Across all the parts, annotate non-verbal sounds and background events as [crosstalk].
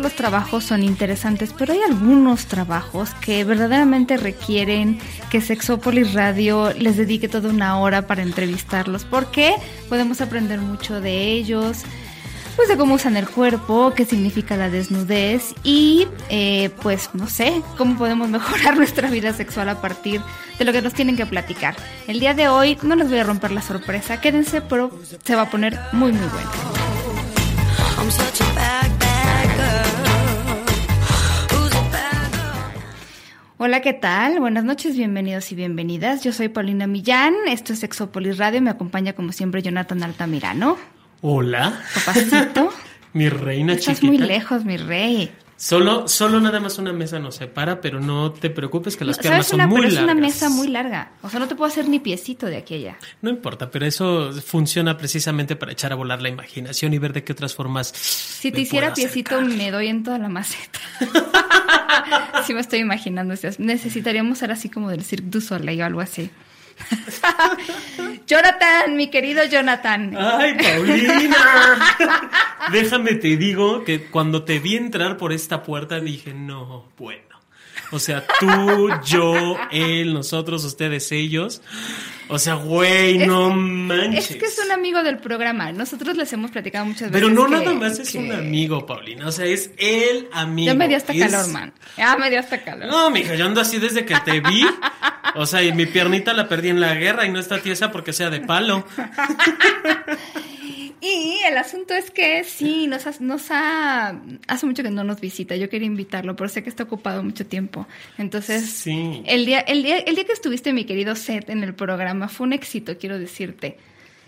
los trabajos son interesantes, pero hay algunos trabajos que verdaderamente requieren que Sexópolis Radio les dedique toda una hora para entrevistarlos, porque podemos aprender mucho de ellos, pues de cómo usan el cuerpo, qué significa la desnudez y eh, pues no sé, cómo podemos [laughs] mejorar nuestra vida sexual a partir de lo que nos tienen que platicar. El día de hoy no les voy a romper la sorpresa, quédense, pero se va a poner muy muy bueno. Hola, ¿qué tal? Buenas noches, bienvenidos y bienvenidas. Yo soy Paulina Millán, esto es Sexópolis Radio, me acompaña como siempre Jonathan Altamirano. Hola, Papacito, [laughs] mi reina estás chiquita. muy lejos, mi rey. Solo, solo nada más una mesa nos separa, pero no te preocupes que las No, piernas ¿Sabes son una? muy Pero es una largas. mesa muy larga. O sea, no te puedo hacer ni piecito de aquella. No importa, pero eso funciona precisamente para echar a volar la imaginación y ver de qué otras formas. Si te hiciera piecito, me doy en toda la maceta. [laughs] sí me estoy imaginando. Necesitaríamos ser así como del Cirque du Soleil o algo así. [laughs] Jonathan, mi querido Jonathan. ¡Ay, Paulina! Déjame te digo que cuando te vi entrar por esta puerta dije, no, bueno. O sea, tú, yo, él, nosotros, ustedes, ellos. O sea, güey, Es no manches. Es que es un amigo del programa. Nosotros les hemos platicado muchas veces. Pero no que- nada más es que- un amigo, Paulina. O sea, es el amigo. Ya me dio hasta Es- calor, man. Ya me dio hasta calor. No, mija, yo ando así desde que te vi. O sea, y mi piernita la perdí en la guerra y no está tiesa porque sea de palo. [laughs] Y el asunto es que sí, nos ha, nos ha... Hace mucho que no nos visita. Yo quería invitarlo, pero sé que está ocupado mucho tiempo. Entonces, Sí. el, día, el, día, el día que estuviste, mi querido Seth, en el programa, fue un éxito, quiero decirte.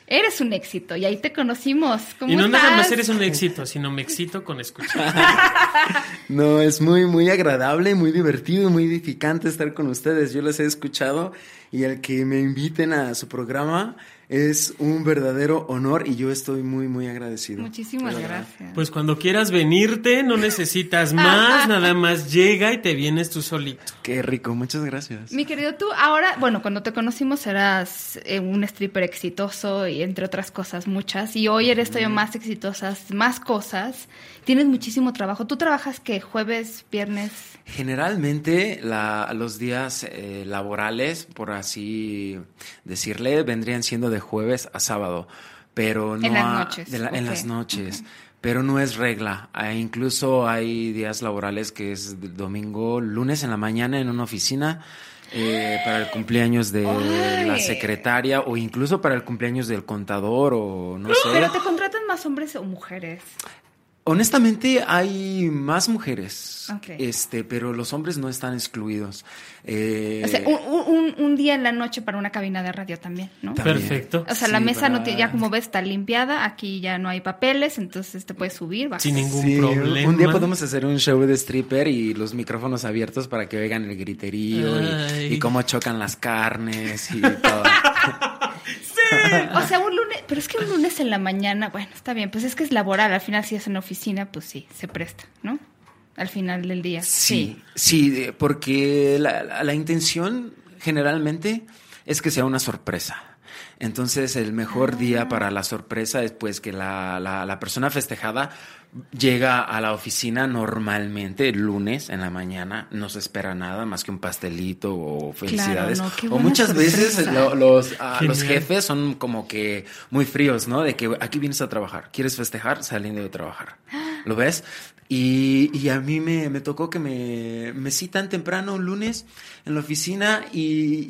Eres un éxito y ahí te conocimos. ¿Cómo Y no nada más eres un éxito, sino me excito con escuchar. [laughs] No, es muy, muy agradable, muy divertido, muy edificante estar con ustedes. Yo les he escuchado y el que me inviten a su programa es un verdadero honor y yo estoy muy, muy agradecido. Muchísimas gracias. Pues cuando quieras venirte, no necesitas [laughs] más, nada más llega y te vienes tú solito. Qué rico, muchas gracias. Mi querido tú, ahora, bueno, cuando te conocimos eras eh, un stripper exitoso y entre otras cosas muchas, y hoy eres todavía más exitosas, más cosas, tienes muchísimo trabajo. ¿Tú trabajas qué? ¿Jueves, viernes? Generalmente la- los días eh, laborales, por así decirle, vendrían siendo de jueves a sábado, pero no En las a- noches, en las noches. Pero no es regla. Ah, incluso hay días laborales que es domingo, lunes en la mañana en una oficina eh, para el cumpleaños de la secretaria o incluso para el cumpleaños del contador o no sé. ¿Pero te contratan más hombres o mujeres? Honestamente hay más mujeres, Ok. este, pero los hombres no están excluidos. Eh, O sea, un, un- un día en la noche para una cabina de radio también, ¿no? También. Perfecto. O sea, la Sí, mesa no te, ya como ves está limpiada, aquí ya no hay papeles, entonces te puedes subir, bajar. Sin ningún Sí, problema. Un día podemos hacer un show de stripper y los micrófonos abiertos para que oigan el griterío y- y, cómo chocan las carnes y [laughs] todo. O sea, un lunes, pero es que un lunes en la mañana, bueno, está bien, pues es que es laboral, al final si es en oficina, pues sí, se presta, ¿no? Al final del día. Sí, sí, de- porque la, la- la intención generalmente es que sea una sorpresa. Entonces, el mejor Ah. día para la sorpresa es pues que la, la- la persona festejada llega a la oficina normalmente el lunes en la mañana, no se espera nada más que un pastelito o felicidades. no, o muchas veces lo- los, ah, los jefes son como que muy fríos, ¿no? De que aquí vienes a trabajar, ¿quieres festejar? Saliendo de trabajar. ¿Lo ves? Y, y a mí me, me tocó que me, me citan temprano un lunes en la oficina y,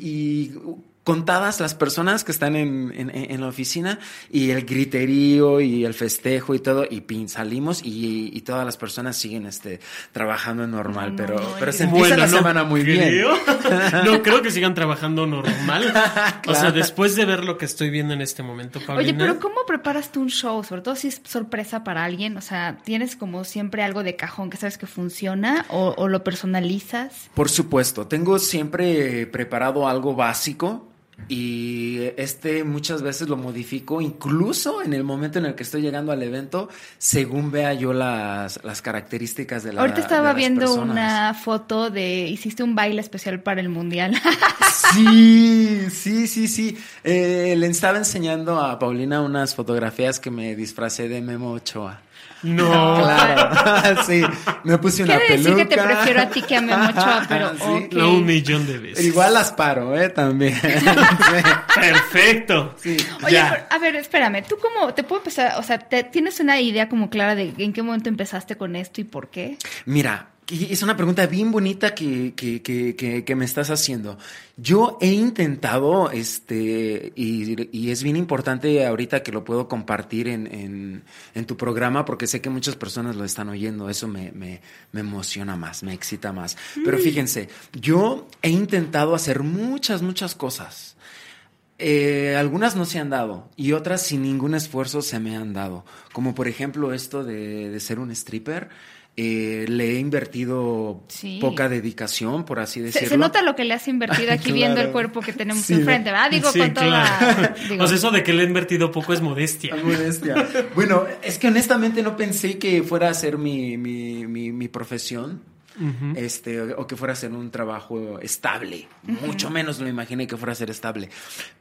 y contadas las personas que están en, en- en la oficina y el griterío y el festejo y todo, y pin, salimos y, y todas las personas siguen este, trabajando normal, No, pero, no, pero se empieza la no semana muy bien. creo. [laughs] No creo que sigan trabajando normal. [laughs] O sea, después de ver lo que estoy viendo en este momento, Paulina. Oye, pero ¿cómo preparas tú un show? Sobre todo si es sorpresa para alguien. O sea, ¿tienes como siempre algo de cajón que sabes que funciona o, o lo personalizas? Por supuesto, tengo siempre preparado algo básico y este muchas veces lo modifico incluso en el momento en el que estoy llegando al evento según vea yo las, las características de la Ahorita de estaba las viendo personas. una foto de hiciste un baile especial para el mundial. [laughs] Sí, sí, sí, sí. Eh, le estaba enseñando a Paulina unas fotografías que me disfracé de Memo Ochoa. No. [laughs] Claro, [laughs] sí. Me puse una Quiere decir peluca. que te prefiero a ti que a Memo Ochoa, [laughs] pero Sí. ok. No, un millón de veces. Igual las paro, ¿eh? También. Perfecto. Sí. Oye, Ya. a ver, espérame, ¿tú cómo te puedo empezar? O sea, ¿te- ¿tienes una idea como clara de en qué momento empezaste con esto y por qué? Mira, y es una pregunta bien bonita que, que, que, que, que me estás haciendo. Yo he intentado, este, y, y es bien importante ahorita que lo puedo compartir en, en, en tu programa, porque sé que muchas personas lo están oyendo. Eso me, me, me emociona más, me excita más. Pero fíjense, yo he intentado hacer muchas, muchas cosas. Eh, algunas no se han dado y otras sin ningún esfuerzo se me han dado. Como por ejemplo esto de, de ser un stripper. Eh, le he invertido Sí. poca dedicación, por así decirlo. se nota lo que le has invertido aquí Claro. viendo el cuerpo que tenemos Sí, enfrente, ¿verdad? Digo, Sí, con toda... claro. [laughs] digo, sea, eso de que le he invertido poco es modestia. Modestia. Bueno, es que honestamente no pensé que fuera a ser mi, mi, mi, mi profesión. Este, o o que fuera a ser un trabajo estable. Mucho menos lo imaginé que fuera a ser estable.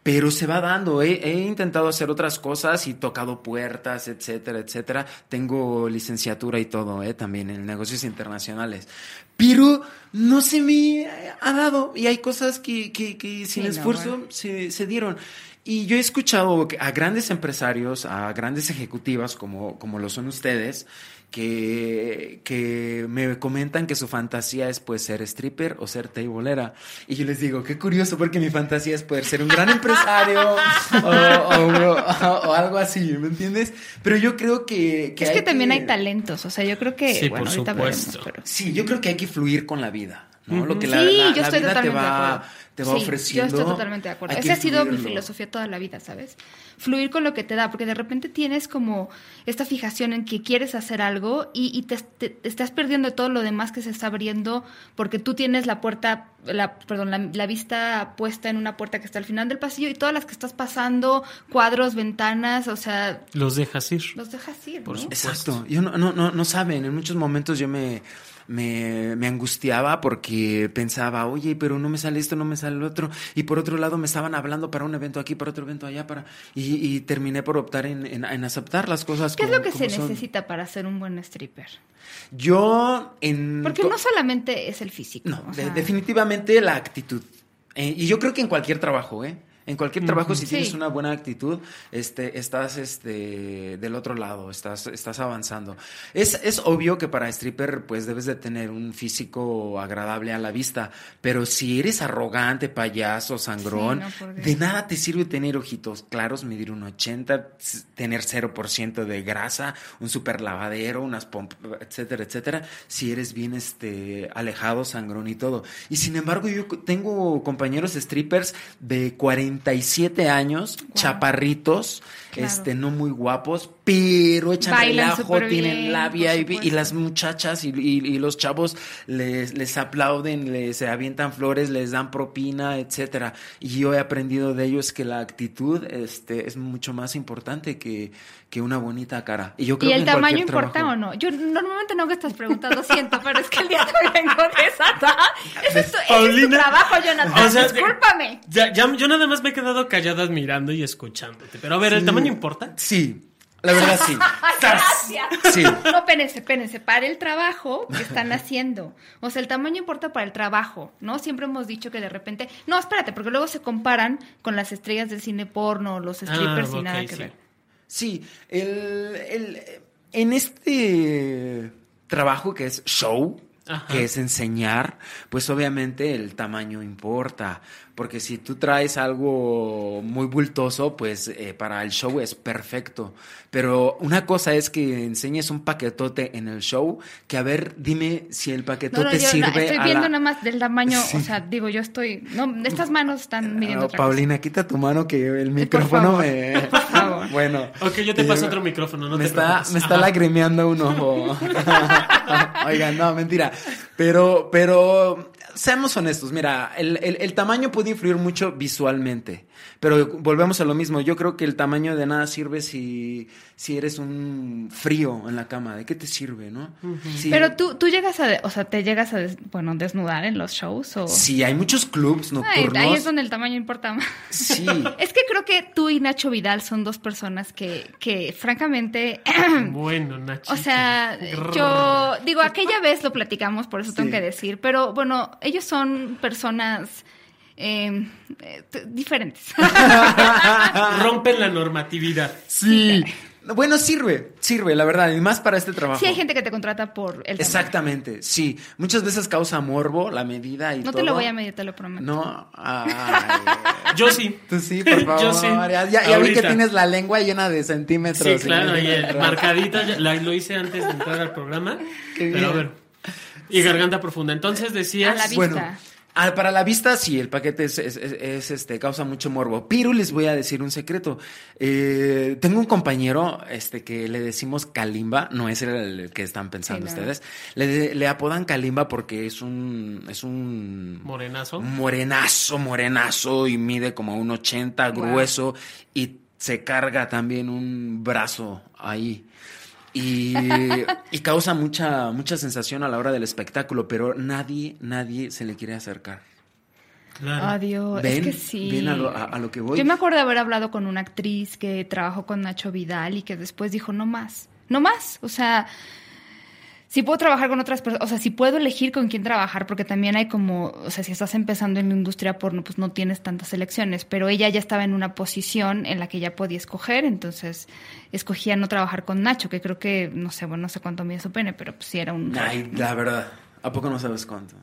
Pero se va dando. He, he intentado hacer otras cosas y tocado puertas, etcétera, etcétera. Tengo licenciatura y todo, ¿eh? también en negocios internacionales. Pero no se me ha dado. Y hay cosas que, que, que sin Sí, no, esfuerzo bueno. se, se dieron. Y yo he escuchado a grandes empresarios, a grandes ejecutivas como, como lo son ustedes, que, que me comentan que su fantasía es pues ser stripper o ser tableera. Y yo les digo, qué curioso, porque mi fantasía es poder ser un gran empresario [laughs] o, o- o- o algo así, ¿me entiendes? Pero yo creo que... es hay que también hay talentos, o sea, yo creo que... Sí, bueno, por ahorita veremos, supuesto. pero... Sí, yo creo que hay que fluir con la vida, ¿no? Lo que Sí, la, la- yo la estoy vida te va, acuerdo. Te va Sí, ofreciendo. Yo estoy totalmente de acuerdo. Esa ha sido mi filosofía toda la vida, ¿sabes? Fluir con lo que te da, porque de repente tienes como esta fijación en que quieres hacer algo y, y te, te- te estás perdiendo todo lo demás que se está abriendo porque tú tienes la puerta, la, perdón, la, la vista puesta en una puerta que está al final del pasillo y todas las que estás pasando, cuadros, ventanas, o sea, Los dejas ir. los dejas ir, Por ¿no? supuesto. Exacto. Yo no, no, no, no saben, en muchos momentos yo me, me, me angustiaba porque pensaba, oye, pero no me sale esto, no me sale lo otro. Y por otro lado me estaban hablando para un evento aquí, para otro evento allá, para... Y, y terminé por optar en, en- en aceptar las cosas. ¿Qué es lo que se son. necesita para ser un buen stripper? Yo en... Porque no solamente es el físico. No, de- definitivamente la actitud. Eh, y yo creo que en cualquier trabajo, ¿eh? En cualquier trabajo, si Sí. tienes una buena actitud, este, estás este, del otro lado, estás, estás avanzando. Es, es obvio que para stripper, pues debes de tener un físico agradable a la vista, pero si eres arrogante, payaso, sangrón, Sí, no, de nada te sirve tener ojitos claros, medir un 80, s- tener 0% de grasa, un super lavadero, unas pompas, etcétera, etcétera, si eres bien este, alejado, sangrón y todo. Y sin embargo, yo tengo compañeros strippers de 47 años, Guau. chaparritos, Claro. este, no muy guapos, pero echan Bailan relajo, tienen bien, labia y, y las muchachas y, y- y los chavos les, les aplauden, les se avientan flores, les dan propina, etcétera. Y yo he aprendido de ellos que la actitud este, es mucho más importante que, que una bonita cara. Y yo creo ¿Y que el en tamaño importa trabajo- o no? Yo normalmente no hago estas preguntas, lo siento, pero es que el día de hoy vengo desatada. Ese es tu, ese es tu Paulina. trabajo, Jonathan. O sea, Discúlpame. Ya, ya- yo nada más me he quedado callada admirando y escuchándote. Pero a ver, ¿el Sí. Tamaño importa? Sí, la verdad sí. [laughs] Ay, gracias. Sí. No, espérense, espérense, para el trabajo que están haciendo. O sea, el tamaño importa para el trabajo, ¿no? Siempre hemos dicho que de repente. No, espérate, porque luego se comparan con las estrellas del cine porno, los strippers y Ah, nada que sí. ver. Sí, el, el- en este trabajo que es show, Ajá. que es enseñar, pues obviamente el tamaño importa. Porque si tú traes algo muy bultoso, pues eh, para el show es perfecto. Pero una cosa es que enseñes un paquetote en el show, que a ver, dime si el paquetote no, yo sirve no, estoy viendo la- nada más del tamaño, Sí. o sea, digo, yo estoy, no, estas manos están midiendo cosa. Paulina, quita tu mano que el micrófono me... [laughs] bueno. Ok, yo te Eh, paso otro micrófono, no me te está, preocupes. me está Ajá. lagrimeando un ojo. [laughs] Oigan, no, mentira. Pero, pero, seamos honestos. Mira, el, el- el tamaño puede influir mucho visualmente. Pero volvemos a lo mismo. Yo creo que el tamaño de nada sirve si, si eres un frío en la cama. ¿De qué te sirve, no? Pero tú, tú llegas a, o sea, te llegas a, des- bueno, desnudar en los shows o... Sí, hay muchos clubs Ay, nocturnos. ahí es donde el tamaño importa más. Sí. [laughs] Es que creo que tú y Nacho Vidal son dos personas que, que francamente, [clears throat] Bueno, Nacho. o sea, yo digo, aquella vez lo platicamos, por eso tengo Sí. que decir, pero bueno, ellos son personas eh, eh, diferentes. [laughs] Rompen la normatividad. Sí. Bueno, sirve, sirve, la verdad, y más para este trabajo. Sí hay gente que te contrata por el tamaño. Exactamente, sí. Muchas veces causa morbo la medida y No todo. te lo voy a medir, te lo prometo. No, ay, Yo sí. tú sí, por favor. [laughs] Yo sí. Ya, ya vi que tienes la lengua llena de centímetros. Sí, claro, y el marcadita ya- la- lo hice antes de entrar al programa. Qué pero a ver. Y garganta profunda. Entonces decías. A la vista. Bueno, ah, para la vista sí, el paquete es, es- es- es, este, causa mucho morbo. Pero les voy a decir un secreto. Eh, tengo un compañero este, que le decimos Kalimba, no es el, que están pensando Sí, no. ustedes. Le, le apodan Kalimba porque es un, es un Morenazo. morenazo, morenazo y mide como un 80 Wow. grueso y se carga también un brazo ahí. Y, y causa mucha, mucha sensación a la hora del espectáculo, pero nadie, nadie se le quiere acercar. Claro. Adiós, es ¿Ven? que sí. ¿Ven a lo, a- a lo que voy? Yo me acuerdo de haber hablado con una actriz que trabajó con Nacho Vidal y que después dijo, no más, no más. O sea, si puedo trabajar con otras personas, o sea, si puedo elegir con quién trabajar, porque también hay como, o sea, si estás empezando en la industria porno, pues no tienes tantas elecciones, pero ella ya estaba en una posición en la que ya podía escoger, entonces escogía no trabajar con Nacho, que creo que, no sé, bueno, no sé cuánto mide su pene, pero pues sí era un... Ay, la verdad. ¿A poco no sabes cuánto?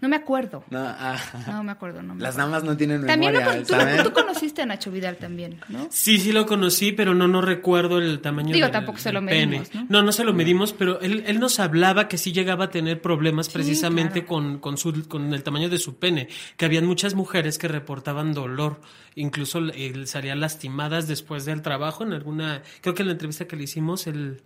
No me acuerdo. No, ah, No me acuerdo, no me Las acuerdo. damas no tienen También lo memoria, con- tú, conociste a Nacho Vidal también, ¿no? Sí, sí lo conocí, pero no, no recuerdo el tamaño Digo, del- tampoco se lo pene. medimos, ¿no? No, no se lo medimos, pero él, él nos hablaba que sí llegaba a tener problemas Sí, precisamente claro. con, con, su, con el tamaño de su pene, que habían muchas mujeres que reportaban dolor, incluso eh, salían lastimadas después del trabajo en alguna, creo que en la entrevista que le hicimos, él,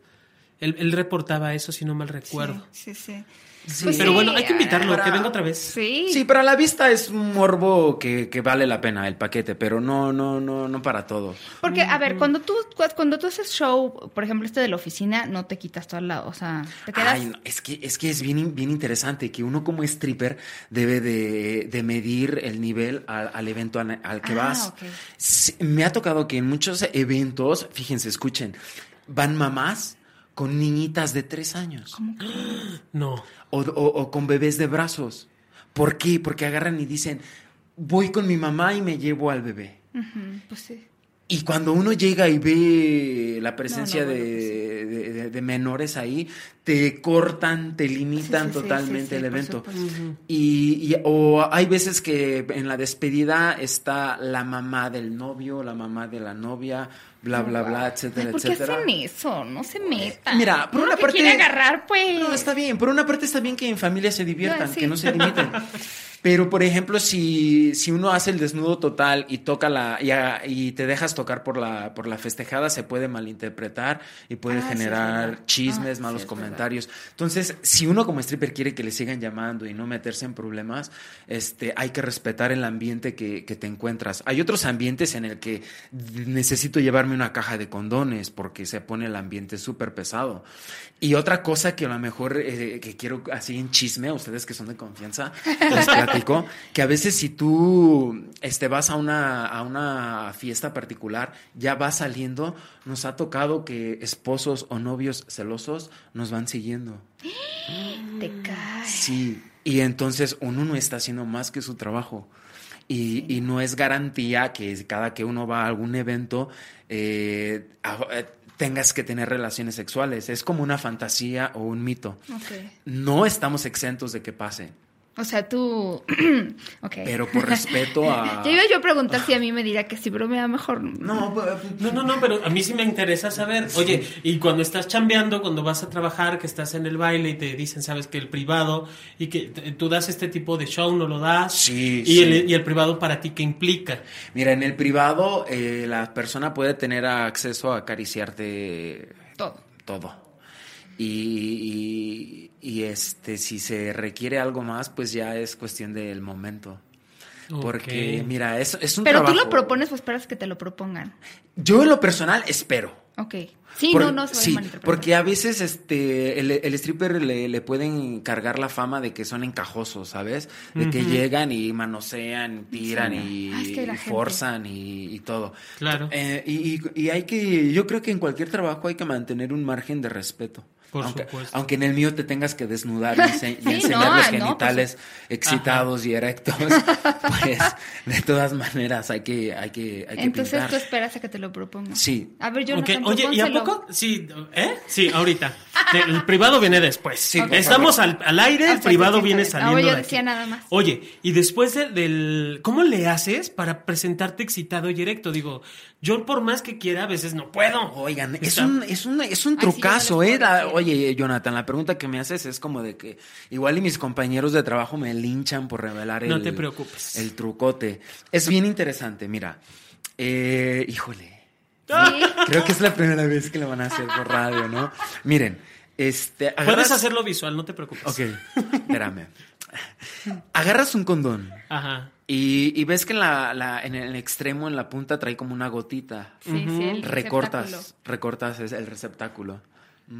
él, él reportaba eso, si no mal recuerdo. Sí, sí. Sí. Pues Pero sí, bueno, hay que invitarlo, para- que venga otra vez. Sí. Sí, para la vista es un morbo que, que vale la pena el paquete, pero no, no, no, no para todo. Porque, a ver, cuando tú, cuando tú haces show, por ejemplo, este de la oficina, no te quitas todo al lado. O sea, te quedas. Ay, no, es que es que es bien, bien interesante que uno como stripper debe de, de medir el nivel al, al evento al, al que Ah, vas. me ha tocado que en muchos eventos, fíjense, escuchen, van mamás con niñitas de tres años ¿Cómo que? [gasps] No. o, o- o con bebés de brazos. ¿Por qué? Porque agarran y dicen, voy con mi mamá y me llevo al bebé. Pues sí. Y cuando uno llega y ve la presencia No, no, de, bueno, pues de- de- de menores ahí, te cortan, te limitan Sí, sí, sí, totalmente el evento. y- o hay veces que en la despedida está la mamá del novio, la mamá de la novia, bla, bla, bla, etcétera, Ay, ¿Por qué etcétera. hacen eso? No se metan. Mira, por Uno una que parte- quiere agarrar, pues. No, está bien. Por una parte está bien que en familia se diviertan, sí. que no se limiten. [laughs] Pero, por ejemplo, si, si uno hace el desnudo total y toca la y, a- y te dejas tocar por la por la festejada, se puede malinterpretar y puede Ah, generar chismes, Ah, malos sí, comentarios. Entonces, si uno como stripper quiere que le sigan llamando y no meterse en problemas, este, hay que respetar el ambiente que, que te encuentras. Hay otros ambientes en el que necesito llevarme una caja de condones porque se pone el ambiente súper pesado. Y otra cosa que a lo mejor eh, que quiero así en chisme, a ustedes que son de confianza, [laughs] les platico, que a veces si tú este, vas a una, a una fiesta particular, ya vas saliendo, nos ha tocado que esposos o novios celosos nos van siguiendo. Te caes. Sí, y entonces uno no está haciendo más que su trabajo. Y, y no es garantía que cada que uno va a algún evento, eh, a- eh, tengas que tener relaciones sexuales. Es como una fantasía o un mito. No estamos exentos de que pase, O sea, tú. [clears throat] ok. pero por respeto a... [laughs] Ya iba yo a preguntar si a mí me dirá que sí, pero me da mejor. No, pues, No, no, no, pero a mí sí me interesa saber. Oye, y cuando estás chambeando, cuando vas a trabajar, que estás en el baile y te dicen, sabes que el privado, y que tú das este tipo de show, no lo das. Sí, y, sí. El, y el privado para ti, ¿qué implica? Mira, en el privado eh, la persona puede tener acceso a acariciarte Todo. todo. Y, y- y, este, si se requiere algo más, pues ya es cuestión del momento. Porque, mira, es, es un Pero tú trabajo- lo propones o esperas que te lo propongan. Yo en lo personal espero. Ok. Sí, Por- no, no se va a sí, porque a veces este el, el stripper le, le pueden cargar la fama de que son encajosos, ¿sabes? De que llegan y manosean, tiran Sí. y, Ah, es que y forzan y, y todo. Claro. Eh, y, y- y hay que, yo creo que en cualquier trabajo hay que mantener un margen de respeto. Por aunque, supuesto. aunque en el mío te tengas que desnudar y, ense- [laughs] y Sí, enseñar no, los no, pues, genitales excitados y erectos, [laughs] pues de todas maneras hay que, hay que, hay que Entonces pintar. tú esperas a que te lo propongan. Sí. A ver, yo Ok, Oye, ¿y a poco? Sí, ¿eh? Sí, ahorita. El privado viene después. Sí, Estamos al, al aire, el Ah, sí, privado viene saliendo. Ah, yo de decía aquí. nada más. Oye, y después de- del. ¿Cómo le haces para presentarte excitado y erecto? Digo, yo por más que quiera, a veces no puedo. Oigan, es un, es un, es un Ay, sí, yo trucazo, no ¿eh? La-. Oye, Jonathan, la pregunta que me haces es como de que igual y mis compañeros de trabajo me linchan por revelar el, No te preocupes. el trucote. Es bien interesante, mira. Eh, híjole, Sí. creo que es la primera vez que lo van a hacer por radio, ¿no? Miren, este... Puedes hacerlo visual, no te preocupes. Ok, espérame. Agarras un condón Ajá. y, y ves que en, la, la- en el extremo, en la punta, trae como una gotita. Sí, sí, el receptáculo. Recortas, recortas el receptáculo.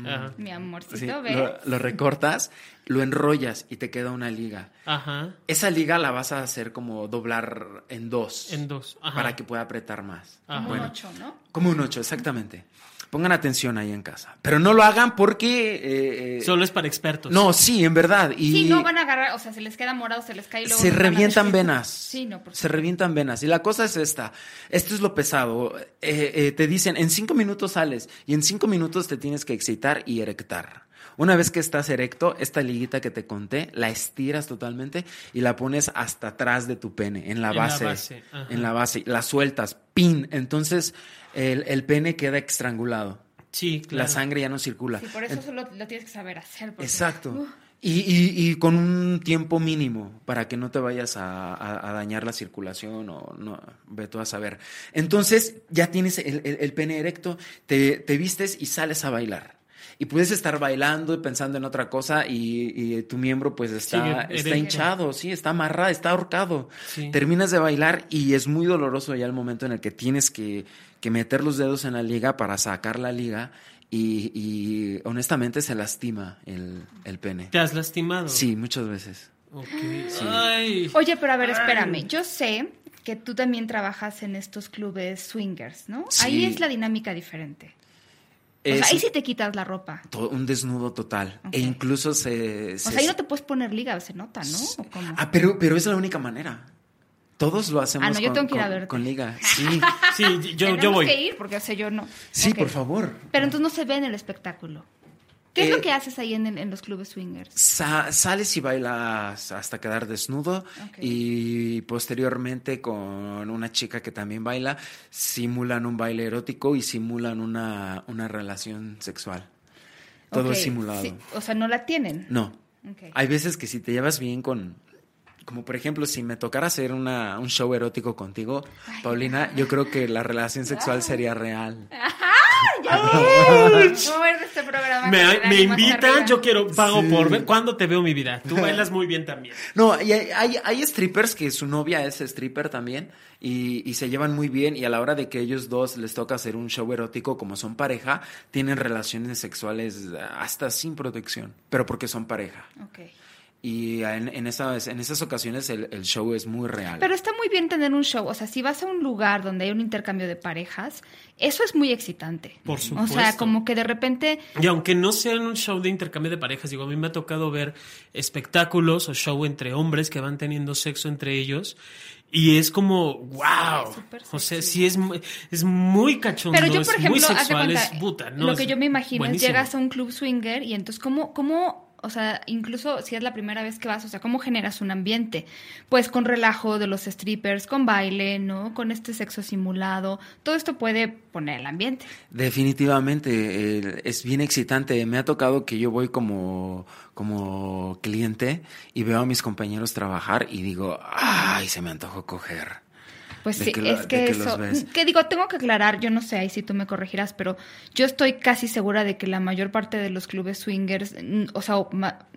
Ajá. Mi amorcito, Sí, ¿ves? lo, lo recortas, lo enrollas y te queda una liga. Ajá. Esa liga la vas a hacer como doblar en dos. En dos. Ajá. Para que pueda apretar más. Ajá. Como un ocho, ¿no? como un 8, exactamente. Pongan atención ahí en casa. Pero no lo hagan porque... eh, eh, Solo es para expertos. no, sí, en verdad. Y Sí, no van a agarrar, o sea, se les queda morado, se les cae y luego. se no revientan venas. [laughs] Sí, no, por Se revientan venas. Y la cosa es esta. Esto es lo pesado. Eh, eh, te dicen, en cinco minutos sales y en cinco minutos te tienes que excitar y erectar. Una vez que estás erecto, esta liguita que te conté, la estiras totalmente y la pones hasta atrás de tu pene, en la En la base. en la base. La sueltas, pin. Entonces el, el pene queda estrangulado. Sí, claro. La sangre ya no circula. Sí, por eso solo lo tienes que saber hacer. porque- Exacto. Y, y- y con un tiempo mínimo para que no te vayas a, a- a dañar la circulación o no, ve tú a saber. Entonces ya tienes el, el- el pene erecto, te, te vistes y sales a bailar. Y puedes estar bailando y pensando en otra cosa y, y tu miembro pues está, está hinchado, sí, está amarrado, está ahorcado. Sí. Terminas de bailar y es muy doloroso ya el momento en el que tienes que, que meter los dedos en la liga para sacar la liga y, y honestamente se lastima el, el pene. ¿Te has lastimado? Sí, muchas veces. Ok. Ay. Oye, pero a ver, espérame. Yo sé que tú también trabajas en estos clubes swingers, ¿no? Sí. Ahí es la dinámica diferente. O sea, ahí sí te quitas la ropa. to- un desnudo total. E incluso se... O se- sea, ahí no te puedes poner liga, se nota, ¿no? ¿O cómo? Ah, pero, pero es la única manera. Todos lo hacemos Ah, no, yo con, tengo que ir a con- verte. con liga. [laughs] Sí, Sí, yo, yo voy. que ir porque, o sea, yo no. sí, por favor. Pero entonces no se ve en el espectáculo. ¿Qué es Eh, lo que haces ahí en, los clubes swingers? Sa- sales y bailas hasta quedar desnudo y posteriormente con una chica que también baila simulan un baile erótico y simulan una, una relación sexual. Todo es simulado. sí, o sea, no la tienen. No. Hay veces que si te llevas bien con... Como por ejemplo, si me tocara hacer una, un show erótico contigo, Paulina, yo creo que la relación sexual sería real. Voy a ver este programa. Me, me invitan, yo quiero, pago Sí. por ver. ¿Cuándo te veo mi vida? Tú [laughs] bailas muy bien también. No, y hay, hay, hay strippers que su novia es stripper también y, y se llevan muy bien y a la hora de que ellos dos les toca hacer un show erótico como son pareja, tienen relaciones sexuales hasta sin protección, pero porque son pareja. Ok. Y en, en esas, en esas ocasiones el, el show es muy real. Pero está muy bien tener un show. O sea, si vas a un lugar donde hay un intercambio de parejas, eso es muy excitante. Por O supuesto. sea, como que de repente Y aunque no sea en un show de intercambio de parejas, digo, a mí me ha tocado ver espectáculos o show entre hombres que van teniendo sexo entre ellos. Y es como, wow. o sea, sí es, mu- es muy cachondo, Pero yo, es por muy ejemplo, de sexual, cuenta, es puta. no, lo es que yo me imagino buenísimo. es llegas a un club swinger y entonces, ¿cómo, cómo, o sea, incluso si es la primera vez que vas, o sea, ¿cómo generas un ambiente? Pues con relajo de los strippers, con baile, ¿no? Con este sexo simulado. Todo esto puede poner el ambiente. Definitivamente, eh, es bien excitante. Me ha tocado que yo voy como, como cliente y veo a mis compañeros trabajar y digo, ay, se me antojó coger. Pues sí, que lo- es que, que eso. Que digo, tengo que aclarar, yo no sé, ahí si tú me corregirás, pero yo estoy casi segura de que la mayor parte de los clubes swingers, o sea,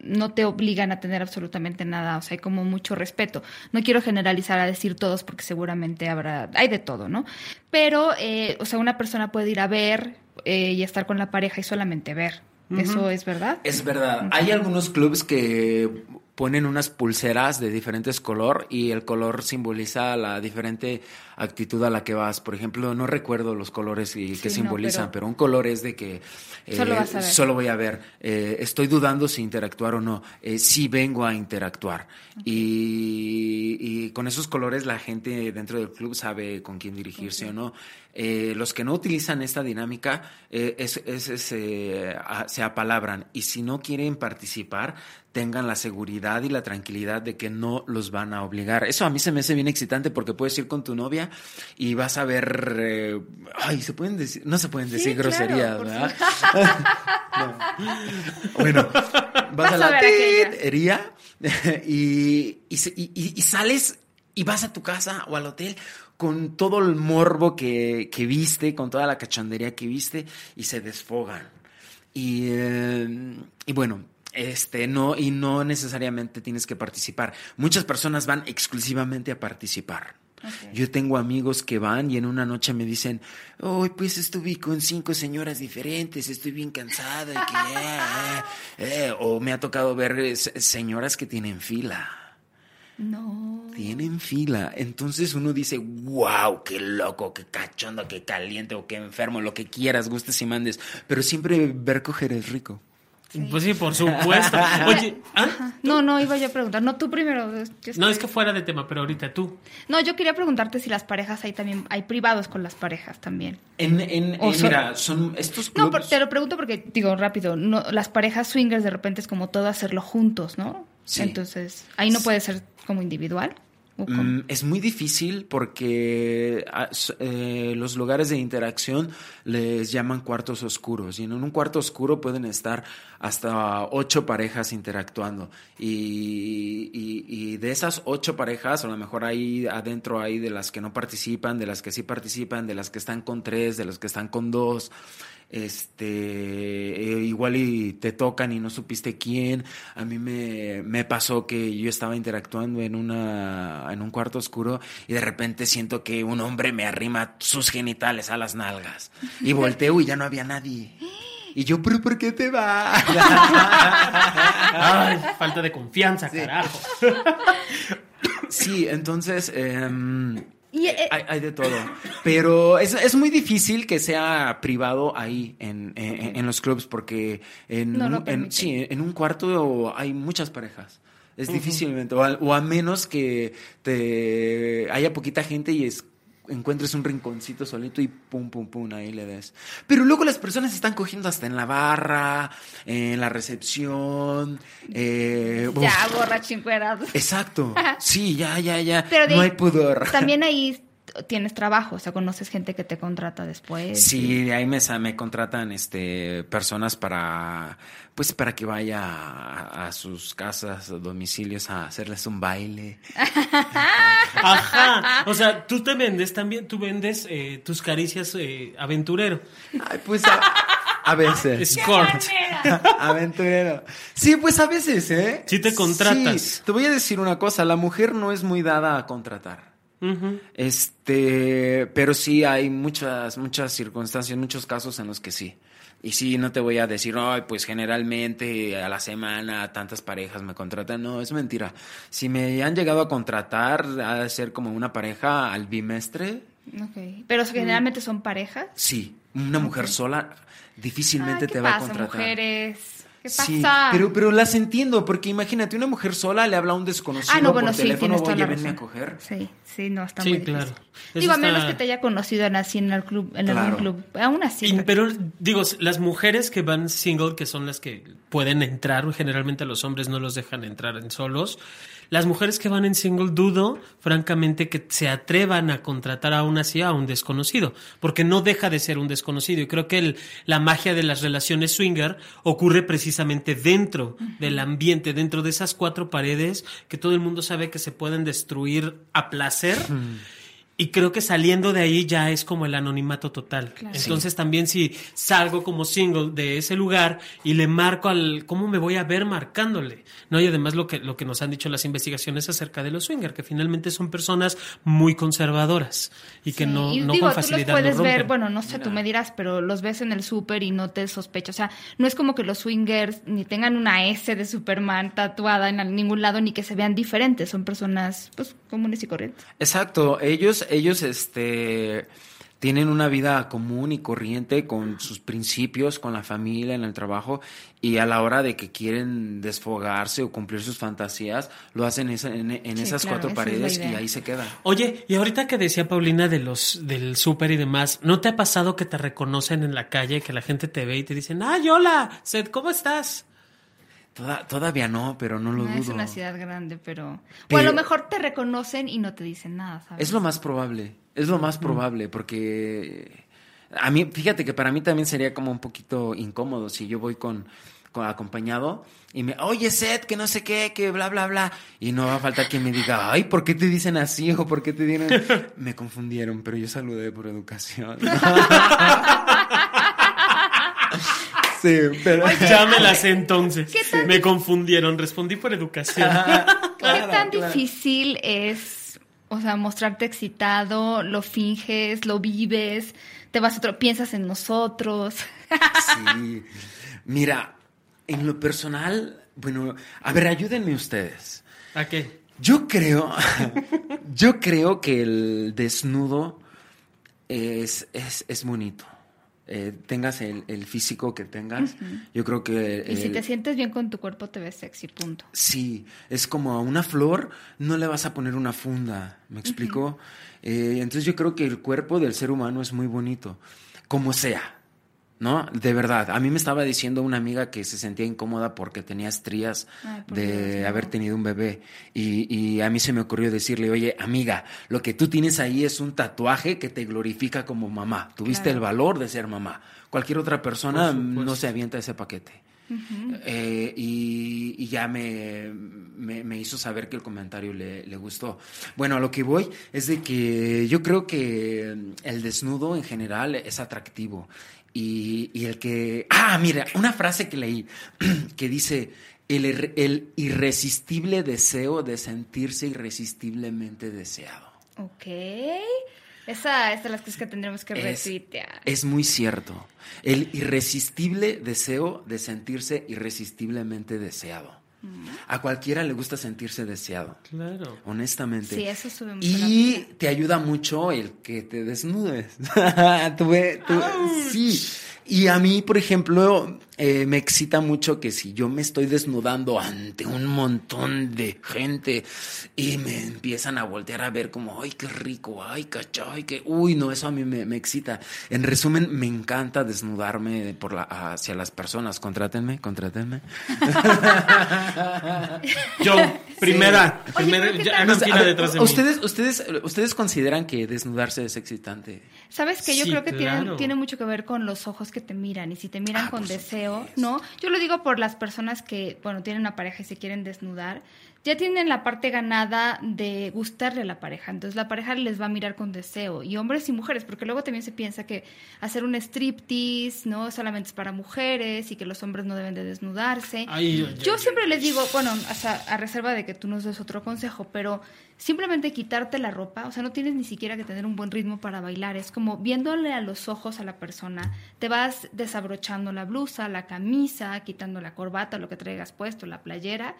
no te obligan a tener absolutamente nada, o sea, hay como mucho respeto. No quiero generalizar a decir todos porque seguramente habrá, hay de todo, ¿no? Pero, eh, o sea, una persona puede ir a ver eh, y estar con la pareja y solamente ver. ¿Eso es verdad? Es verdad. Hay algunos clubs que ponen unas pulseras de diferentes color y el color simboliza la diferente actitud a la que vas. Por ejemplo, no recuerdo los colores y Sí, no, simbolizan, pero- pero... un color es de que eh, Solo vas a ver. solo voy a ver. Eh, estoy dudando si interactuar o no. Eh, sí vengo a interactuar. Y, y con esos colores la gente dentro del club sabe con quién dirigirse o no. Eh, los que no utilizan esta dinámica es, es- es, a- se apalabran y si no quieren participar tengan la seguridad y la tranquilidad de que no los van a obligar. Eso a mí se me hace bien excitante porque puedes ir con tu novia y vas a ver, eh, ay, se pueden decir, no se pueden decir groserías, ¿verdad? No. [laughs] Bueno, vas, Vas a la tetería [laughs] y, y, se- y- y- y sales y vas a tu casa o al hotel con todo el morbo que, que viste, con toda la cachondería que viste y se desfogan. Y, eh, y bueno, este no, y no necesariamente tienes que participar. Muchas personas van exclusivamente a participar. Yo tengo amigos que van y en una noche me dicen, hoy pues estuve con cinco señoras diferentes, estoy bien cansada. y que, eh, eh, eh". O me ha tocado ver se- señoras que tienen fila. No. Tienen fila. Entonces uno dice, wow, qué loco, qué cachondo, qué caliente o qué enfermo, lo que quieras, gustes y mandes. Pero siempre ver coger es rico. Pues sí, por supuesto. [laughs] Oye, ¿ah? No, no, iba yo a preguntar. No, tú primero. yo estoy- No, es que fuera de tema, pero ahorita tú. No, yo quería preguntarte si las parejas hay también, hay privados con las parejas también. En, en, en- son- mira, son estos No, pero te lo pregunto porque, digo, rápido, no, las parejas swingers de repente es como todo hacerlo juntos, ¿no? Sí. Entonces, ahí no puede ser como individual. Mm, es muy difícil porque ah, eh, los lugares de interacción les llaman cuartos oscuros y en un cuarto oscuro pueden estar hasta ocho parejas interactuando y, y- y de esas ocho parejas a lo mejor ahí adentro hay de las que no participan, de las que sí participan, de las que están con tres, de las que están con dos este eh, igual y te tocan y no supiste quién. A mí me, me pasó que yo estaba interactuando en una en un cuarto oscuro y de repente siento que un hombre me arrima sus genitales a las nalgas. Y volteo y ya no había nadie. Y yo pero por qué te vas [laughs] Ay, falta de confianza, carajo. sí entonces em, Y, eh, hay, hay de todo. Pero es, es muy difícil que sea privado ahí en, en, en los clubs porque en, No lo en- sí, en un cuarto hay muchas parejas. Es difícilmente. O a, o a menos que te haya poquita gente y es, encuentres un rinconcito solito y pum, pum, pum, ahí le des. Pero luego las personas están cogiendo hasta en la barra, en la recepción. eh, ya, borrachín. Exacto. [laughs] Sí, ya, ya, ya. Pero de no ahí- hay pudor. También ahí tienes trabajo, o sea, conoces gente que te contrata después. Sí, de ahí me, me contratan este personas para pues para que vaya a, a sus casas, a domicilios a hacerles un baile. [laughs] Ajá. O sea, tú te vendes también, tú vendes eh, tus caricias eh, aventurero. Ay, pues a, a veces. [laughs] Escort. [laughs] Aventurero. Sí, pues a veces, ¿eh? Sí te contratas. Sí, te voy a decir una cosa, la mujer no es muy dada a contratar. Este, pero sí hay muchas, muchas circunstancias, muchos casos en los que sí. Y sí, no te voy a decir, ay, pues generalmente a la semana tantas parejas me contratan. No, es mentira. Si me han llegado a contratar, ha de ser como una pareja al bimestre. Ok. Pero generalmente son parejas. Sí, una mujer sola difícilmente Ay, ¿qué te va pasa, a contratar. mujeres? ¿Qué pasa? Sí, pero, pero las entiendo, porque imagínate, una mujer sola le habla a un desconocido ah, no, bueno, por sí, teléfono, toda oye, venme a coger. Sí, sí, no, está Sí, muy difícil. claro. Eso Digo, a menos que te haya conocido así en el club, en algún Claro. club. Aún así. Y- pero digo, las mujeres que van single, que son las que pueden entrar, generalmente a los hombres no los dejan entrar en solos. Las mujeres que van en single dudo, francamente, que se atrevan a contratar aún así a un desconocido, porque no deja de ser un desconocido. Y creo que el- la magia de las relaciones swinger ocurre precisamente dentro del ambiente, dentro de esas cuatro paredes que todo el mundo sabe que se pueden destruir a placer. Y creo que saliendo de ahí ya es como el anonimato total. Claro. Entonces también si salgo como single de ese lugar y le marco al cómo me voy a ver marcándole, ¿no? Y además lo que lo que nos han dicho las investigaciones acerca de los swinger, que finalmente son personas muy conservadoras y que Sí, no, y no digo, con tú los facilidad puedes ver, bueno, no sé, tú me dirás, pero los ves en el súper y no te sospechas. O sea, no es como que los swingers ni tengan una S de Superman tatuada en ningún lado ni que se vean diferentes. Son personas, pues, comunes y corrientes. Exacto, ellos, ellos, este, tienen una vida común y corriente con sus principios, con la familia, en el trabajo, y a la hora de que quieren desfogarse o cumplir sus fantasías, lo hacen en, en Sí, esas claro, cuatro esa es la paredes y ahí se quedan. Oye, y ahorita que decía Paulina de los del súper y demás, ¿no te ha pasado que te reconocen en la calle, que la gente te ve y te dicen, "Ay, hola, Seth, ¿cómo estás?" Toda- todavía no, pero no lo No, dudo. es una ciudad grande, pero... O a Pero- lo mejor te reconocen y no te dicen nada, ¿sabes? Es lo más probable, es lo más probable, porque a mí, fíjate que para mí también sería como un poquito incómodo si yo voy con, con acompañado y me, oye Seth, que no sé qué, que bla, bla, bla, y no va a faltar quien me diga, ay, ¿por qué te dicen así o por qué te dieron? [laughs] me confundieron, pero yo saludé por educación. [laughs] sí, pero... Llámelas entonces. ¿Qué tal? Me confundieron, respondí por educación. [laughs] ¿Qué Claro, tan claro. difícil es, o sea, mostrarte excitado, lo finges, lo vives, te vas otro, piensas en nosotros? Sí. Mira, en lo personal, bueno, a ver, ayúdenme ustedes. ¿A qué? Yo creo, [laughs] yo creo que el desnudo es, es, es bonito. Eh, tengas el, el físico que tengas, yo creo que... Y si te sientes bien con tu cuerpo, te ves sexy, punto. Sí, es como a una flor no le vas a poner una funda, ¿me explico? Eh, entonces yo creo que el cuerpo del ser humano es muy bonito, como sea, ¿no? De verdad, a mí me estaba diciendo una amiga que se sentía incómoda porque tenía estrías Ay, por de Dios, no. haber tenido un bebé y, y a mí se me ocurrió decirle, oye, amiga, lo que tú tienes ahí es un tatuaje que te glorifica como mamá, tuviste Claro. el valor de ser mamá. Cualquier otra persona no se avienta ese paquete. Eh, y, y ya me, me, me hizo saber que el comentario le, le gustó. Bueno, a lo que voy es de que yo creo que el desnudo en general es atractivo. Y, y el que... Ah, mira, una frase que leí [clears throat] que dice, el, el irresistible deseo de sentirse irresistiblemente deseado. Ok. Esa es de las cosas que tendremos que Es- retuitear. Es muy cierto. El irresistible deseo de sentirse irresistiblemente deseado. A cualquiera le gusta sentirse deseado, Claro. honestamente. Sí, eso sube mucho Y te ayuda mucho el que te desnudes. [laughs] Tú tú- sí. Y a mí, por ejemplo, eh, me excita mucho que si yo me estoy desnudando ante un montón de gente y me empiezan a voltear a ver como, ay, qué rico, ay, cachai, que, uy, no, eso a mí me, me excita. En resumen, me encanta desnudarme por la, hacia las personas. Contrátenme, contrátenme. [laughs] Yo, primera, Oye, primera, detrás de mí. ¿ustedes, ustedes, ¿Ustedes consideran que desnudarse es excitante? ¿Sabes que Yo Sí, creo que tiene, claro. tiene mucho que ver con los ojos que te miran y si te miran Ah, con deseo, ¿no? Yo lo digo por las personas que, bueno, tienen una pareja y se quieren desnudar, ya tienen la parte ganada de gustarle a la pareja, entonces la pareja les va a mirar con deseo, y hombres y mujeres, porque luego también se piensa que hacer un striptease, ¿no? Solamente es para mujeres y que los hombres no deben de desnudarse. Ay, Yo ay, siempre les digo, bueno, hasta a reserva de que que tú nos des otro consejo, pero simplemente quitarte la ropa, o sea, no tienes ni siquiera que tener un buen ritmo para bailar, es como viéndole a los ojos a la persona, te vas desabrochando la blusa, la camisa, quitando la corbata, lo que traigas puesto, la playera,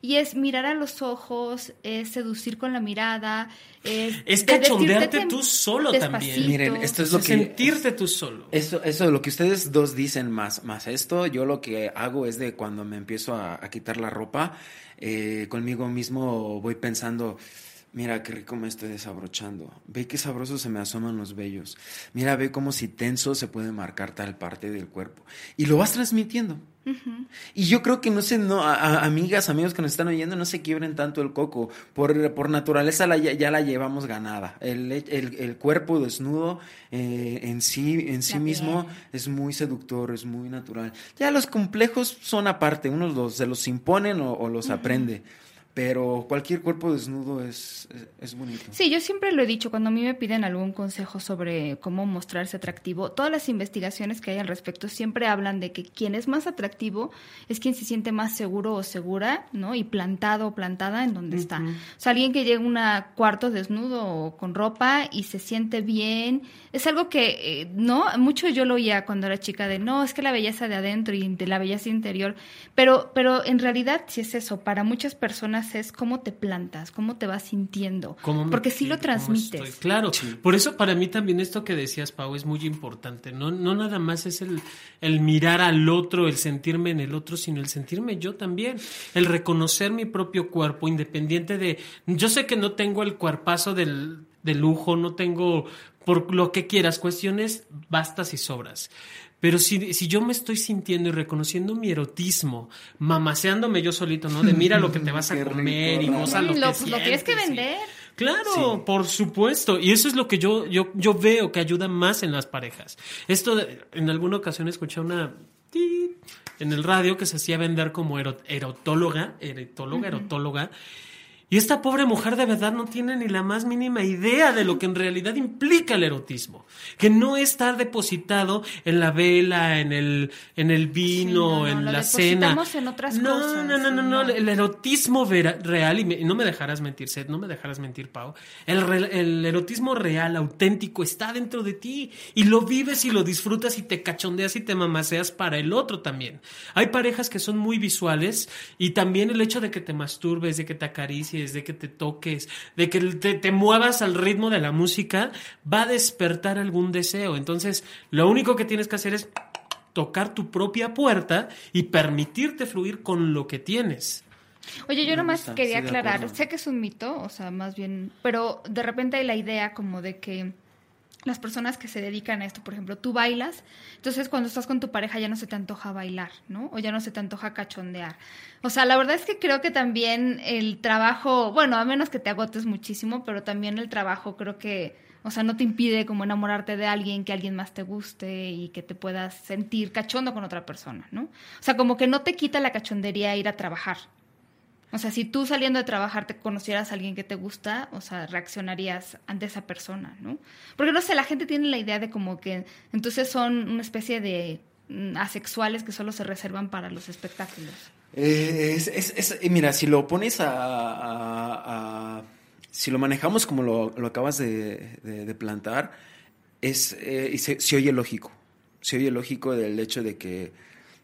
y es mirar a los ojos, es seducir con la mirada, es, Es de cachondearte tú solo también. despacito. Miren, esto es lo Es que... sentirte tú solo. Eso, eso, lo que ustedes dos dicen más, más esto, yo lo que hago es de cuando me empiezo a, a quitar la ropa, eh, conmigo mismo voy pensando, mira qué rico me estoy desabrochando, ve qué sabroso se me asoman los vellos, mira, ve cómo si tenso se puede marcar tal parte del cuerpo. Y lo vas transmitiendo. Y yo creo que no sé, no, a- a- amigas, amigos que nos están oyendo, no se quiebren tanto el coco. Por, por naturaleza la, ya, la llevamos ganada. El, el- el cuerpo desnudo eh, en sí, en sí La mismo piel. es muy seductor, es muy natural. Ya los complejos son aparte, unos los, se los imponen o, o los aprende. Pero cualquier cuerpo desnudo es, es, es bonito. Sí, yo siempre lo he dicho, cuando a mí me piden algún consejo sobre cómo mostrarse atractivo, todas las investigaciones que hay al respecto siempre hablan de que quien es más atractivo es quien se siente más seguro o segura, ¿no? Y plantado o plantada en donde está. O sea, alguien que llega a un cuarto desnudo o con ropa y se siente bien, es algo que, eh, ¿no? Mucho yo lo oía cuando era chica de, no, es que la belleza de adentro y de la belleza interior, pero, pero en realidad sí es eso, para muchas personas es cómo te plantas, cómo te vas sintiendo, porque sí lo transmites. estoy. Claro, por eso para mí también esto que decías, Pau, es muy importante. No, no nada más es el, el mirar al otro, el sentirme en el otro, sino el sentirme yo también. El reconocer mi propio cuerpo, independiente de. Yo sé que no tengo el cuerpazo del, de lujo, no tengo por lo que quieras, cuestiones bastas y sobras. Pero si, si yo me estoy sintiendo y reconociendo mi erotismo, mamaseándome yo solito, ¿no? De mira lo que te [laughs] vas a comer y goza lo, Lo- que pues lo tienes que y- vender. Claro, por supuesto. Y eso es lo que yo, yo, yo veo que ayuda más en las parejas. Esto, de- en alguna ocasión escuché una tit en el radio que se hacía vender como ero- erotóloga, erotóloga, erotóloga. Y esta pobre mujer de verdad no tiene ni la más mínima idea de lo que en realidad implica el erotismo. Que no está depositado en la vela, en el, en el vino, Sí, no, no, en la cena. depositamos en otras no, cosas, No, no, no, no, no. El erotismo vera- real, y, me- y no me dejarás mentir, Seth, no me dejarás mentir, Pau. El, re- el erotismo real, auténtico, está dentro de ti. Y lo vives y lo disfrutas y te cachondeas y te mamaseas para el otro también. Hay parejas que son muy visuales y también el hecho de que te masturbes, de que te acaricies, de que te toques, de que te, te muevas al ritmo de la música, va a despertar algún deseo. Entonces, lo único que tienes que hacer es tocar tu propia puerta y permitirte fluir con lo que tienes. Oye, yo Me nomás gusta, quería aclarar, sé que es un mito, o sea, más bien, pero de repente hay la idea como de que las personas que se dedican a esto, por ejemplo, tú bailas, entonces cuando estás con tu pareja ya no se te antoja bailar, ¿no? O ya no se te antoja cachondear. O sea, la verdad es que creo que también el trabajo, bueno, a menos que te agotes muchísimo, pero también el trabajo creo que, o sea, no te impide como enamorarte de alguien, que alguien más te guste y que te puedas sentir cachondo con otra persona, ¿no? O sea, como que no te quita la cachondería ir a trabajar. O sea, si tú saliendo de trabajar te conocieras a alguien que te gusta, o sea, reaccionarías ante esa persona, ¿no? Porque no sé, la gente tiene la idea de como que entonces son una especie de mm, asexuales que solo se reservan para los espectáculos. Eh, es, es- es- eh, mira, si lo pones a, si lo manejamos como lo, acabas de, de- plantar, es, eh, se oye lógico. Se oye lógico del hecho de que,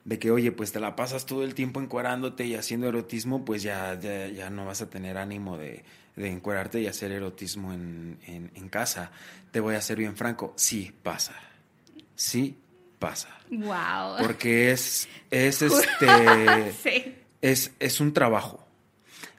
de que, oye, pues te la pasas todo el tiempo encuerándote y haciendo erotismo, pues ya, ya, ya no vas a tener ánimo de, de encuerarte y hacer erotismo en, en, en casa. Te voy a ser bien franco, sí pasa. Sí pasa. Wow. Porque es, es [laughs] este, sí. es, es un trabajo.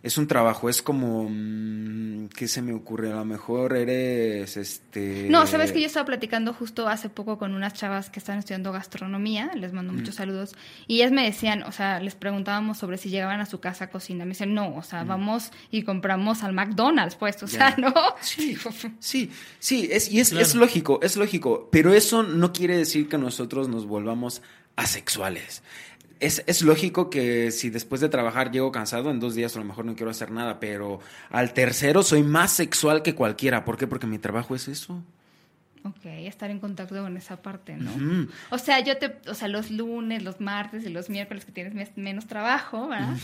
Es un trabajo, es como, mm, ¿qué se me ocurre? A lo mejor eres, este... No, sabes que yo estaba platicando justo hace poco con unas chavas que están estudiando gastronomía, les mando Mm. muchos saludos, y ellas me decían, o sea, les preguntábamos sobre si llegaban a su casa a cocinar, me dicen, no, o sea, vamos y compramos al McDonald's, pues, o sea. Ya. ¿no? Sí, sí, sí, es, y es, Claro. es lógico, es lógico, pero eso no quiere decir que nosotros nos volvamos asexuales. Es, es lógico que si después de trabajar llego cansado, en dos días a lo mejor no quiero hacer nada, pero al tercero soy más sexual que cualquiera. ¿Por qué? Porque mi trabajo es eso. Ok, estar en contacto con esa parte, ¿no? O sea, yo te, o sea, los lunes, los martes y los miércoles que tienes mes- menos trabajo, ¿verdad?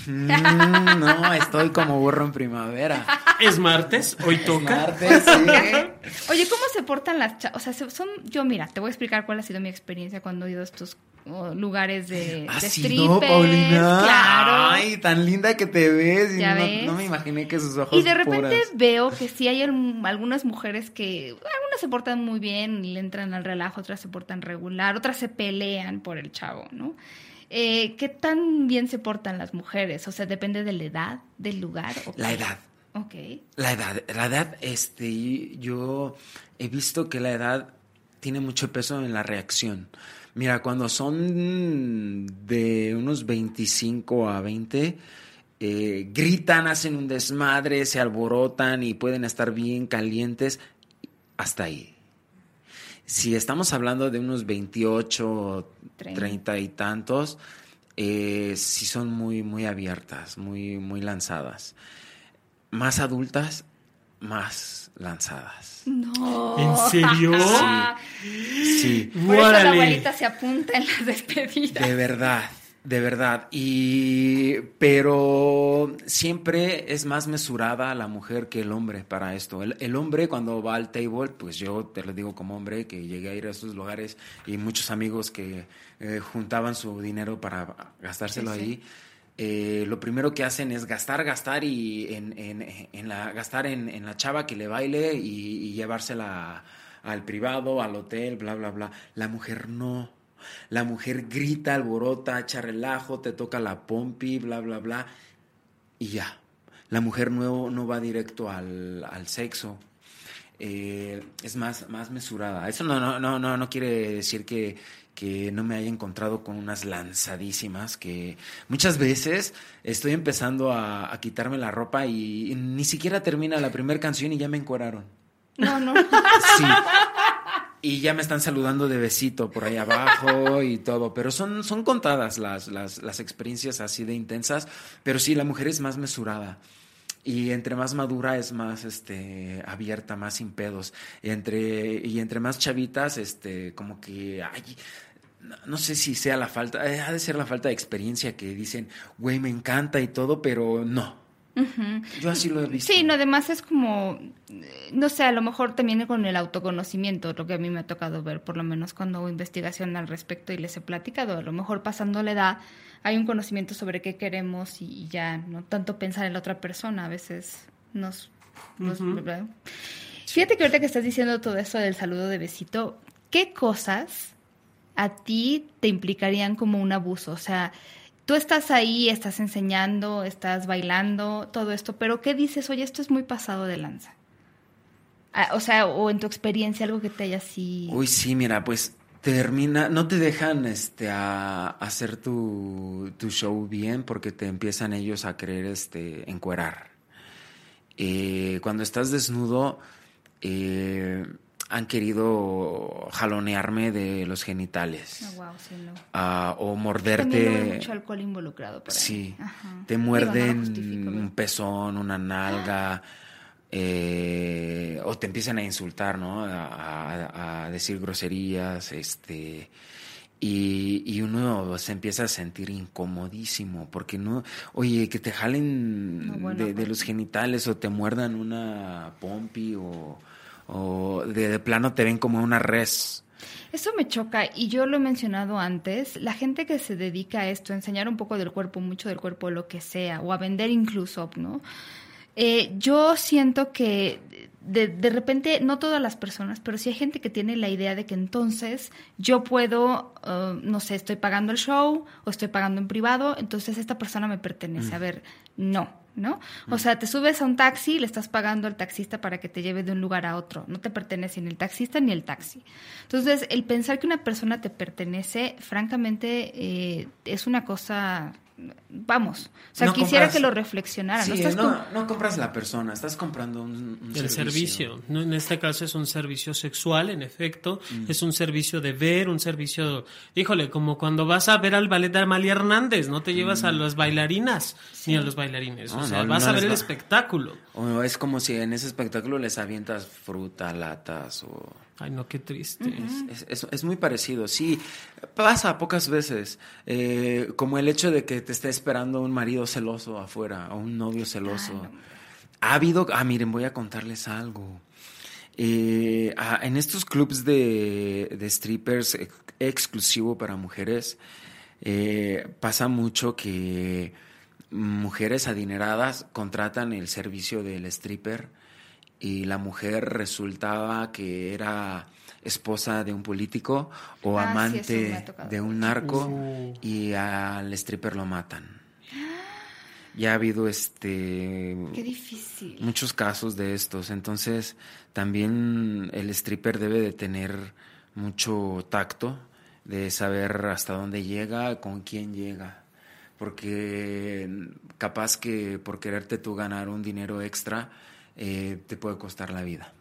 No, estoy como burro en primavera. Es martes, hoy toca. Martes, sí. [laughs] Oye, ¿cómo se portan las chavas? O sea, se- son, yo mira, te voy a explicar cuál ha sido mi experiencia cuando he ido a estos lugares de, ¿Ah, de strippers. no, Paulina? Claro. Ay, tan linda que te ves. y Ya no, ves. no me imaginé que sus ojos Y de repente puras. veo que sí hay al- algunas mujeres que, algunas se portan muy bien y le entran al relajo, otras se portan regular, otras se pelean por el chavo, ¿no? Eh, ¿Qué tan bien se portan las mujeres? O sea, depende de la edad, del lugar. ¿o La edad. Ok. La edad, la edad, este, yo he visto que la edad tiene mucho peso en la reacción. Mira, cuando son de unos 25 a 20, eh, gritan, hacen un desmadre, se alborotan y pueden estar bien calientes, hasta ahí. Si estamos hablando de unos 28, Treinta. 30 y tantos, eh, sí son muy, muy abiertas, muy, muy lanzadas más adultas, más lanzadas. No. ¿En serio? [laughs] Sí, Por eso la abuelita se apunta en las despedidas. de verdad, de verdad. Y pero siempre es más mesurada la mujer que el hombre para esto. El, el hombre cuando va al table, pues yo te lo digo como hombre que llegué a ir a esos lugares y muchos amigos que eh, juntaban su dinero para gastárselo Sí, sí. ahí. eh, lo primero que hacen es gastar, gastar y en, en- en la, gastar en, en la chava que le baile y, y llevársela al privado, al hotel, bla, bla, bla. La mujer no. La mujer grita, alborota, echa relajo, te toca la pompi, bla, bla, bla. Y ya. La mujer no, no va directo al, al sexo. Eh, es más, más mesurada. Eso no, no, no, no, no quiere decir que, que no me haya encontrado con unas lanzadísimas que muchas veces estoy empezando a, a quitarme la ropa y ni siquiera termina la primera canción y ya me encueraron. No, no. Sí. Y ya me están saludando de besito por ahí abajo [laughs] y todo. Pero son, son contadas las, las, las experiencias así de intensas. Pero sí, la mujer es más mesurada. Y entre más madura es más este abierta, más sin pedos. Y entre, y entre más chavitas, este, como que ay, no, no sé si sea la falta, eh, ha de ser la falta de experiencia que dicen, güey, me encanta y todo, pero no. Yo así lo he visto. Sí, no, además es como, eh, no sé, a lo mejor también con el autoconocimiento, lo que a mí me ha tocado ver, por lo menos cuando hago investigación al respecto y les he platicado, a lo mejor pasando la edad hay un conocimiento sobre qué queremos y ya, no tanto pensar en la otra persona, a veces nos... nos-. Fíjate que ahorita que estás diciendo todo eso del saludo de besito, ¿qué cosas a ti te implicarían como un abuso? O sea, tú estás ahí, estás enseñando, estás bailando, todo esto, pero ¿qué dices? Oye, esto es muy pasado de lanza. Ah, o sea, o en tu experiencia algo que te haya así... Uy, sí, mira, pues termina, no te dejan este a, hacer tu, tu show bien porque te empiezan ellos a querer este encuerar. Eh, cuando estás desnudo, eh, han querido jalonearme de los genitales. Ah, wow, sí, no. ah, o morderte. hay mucho alcohol involucrado por ahí. Sí, Ajá. te Digo, no lo muerden un pezón, una nalga, [gasps] eh, o te empiezan a insultar, ¿no? A, a- a decir groserías, este, y, y uno se empieza a sentir incomodísimo, porque no, oye, que te jalen No, bueno, de, de pues. los genitales o te muerdan una pompi o, o de, plano te ven como una res. Eso me choca y yo lo he mencionado antes, la gente que se dedica a esto, a enseñar un poco del cuerpo, mucho del cuerpo, lo que sea, o a vender incluso, ¿no? Eh, yo siento que de, de repente, no todas las personas, pero sí hay gente que tiene la idea de que entonces yo puedo, uh, no sé, estoy pagando el show o estoy pagando en privado, entonces esta persona me pertenece. A ver, no, ¿no? O sea, te subes a un taxi, le estás pagando al taxista para que te lleve de un lugar a otro. No te pertenece ni el taxista ni el taxi. Entonces, el pensar que una persona te pertenece, francamente, eh, es una cosa, vamos, o sea, No quisiera compras- que lo reflexionaran. Sí, no estás no, com- no compras la persona, estás comprando un, un El servicio. ¿no? En este caso es un servicio sexual, en efecto. Es un servicio de ver, un servicio, híjole, como cuando vas a ver al ballet de Amalia Hernández, no te llevas a las bailarinas ni a los bailarines. No, o sea, no, vas no a ver el va- espectáculo. O es como si en ese espectáculo les avientas fruta, latas o... Ay, no, qué triste. Es, es- es muy parecido, sí. Pasa pocas veces. eh, como el hecho de que te esté esperando un marido celoso afuera o un novio celoso. Ha habido. Ah, miren, voy a contarles algo. Eh, ah, en estos clubs de, de strippers ex- exclusivo para mujeres, eh, pasa mucho que mujeres adineradas contratan el servicio del stripper y la mujer resultaba que era esposa de un político o Ah, amante de un narco Uh. y al stripper lo matan. Ya ha habido este Qué difícil. muchos casos de estos. Entonces, también el stripper debe de tener mucho tacto, de saber hasta dónde llega, con quién llega. Porque capaz que por quererte tú ganar un dinero extra, eh, te puede costar la vida.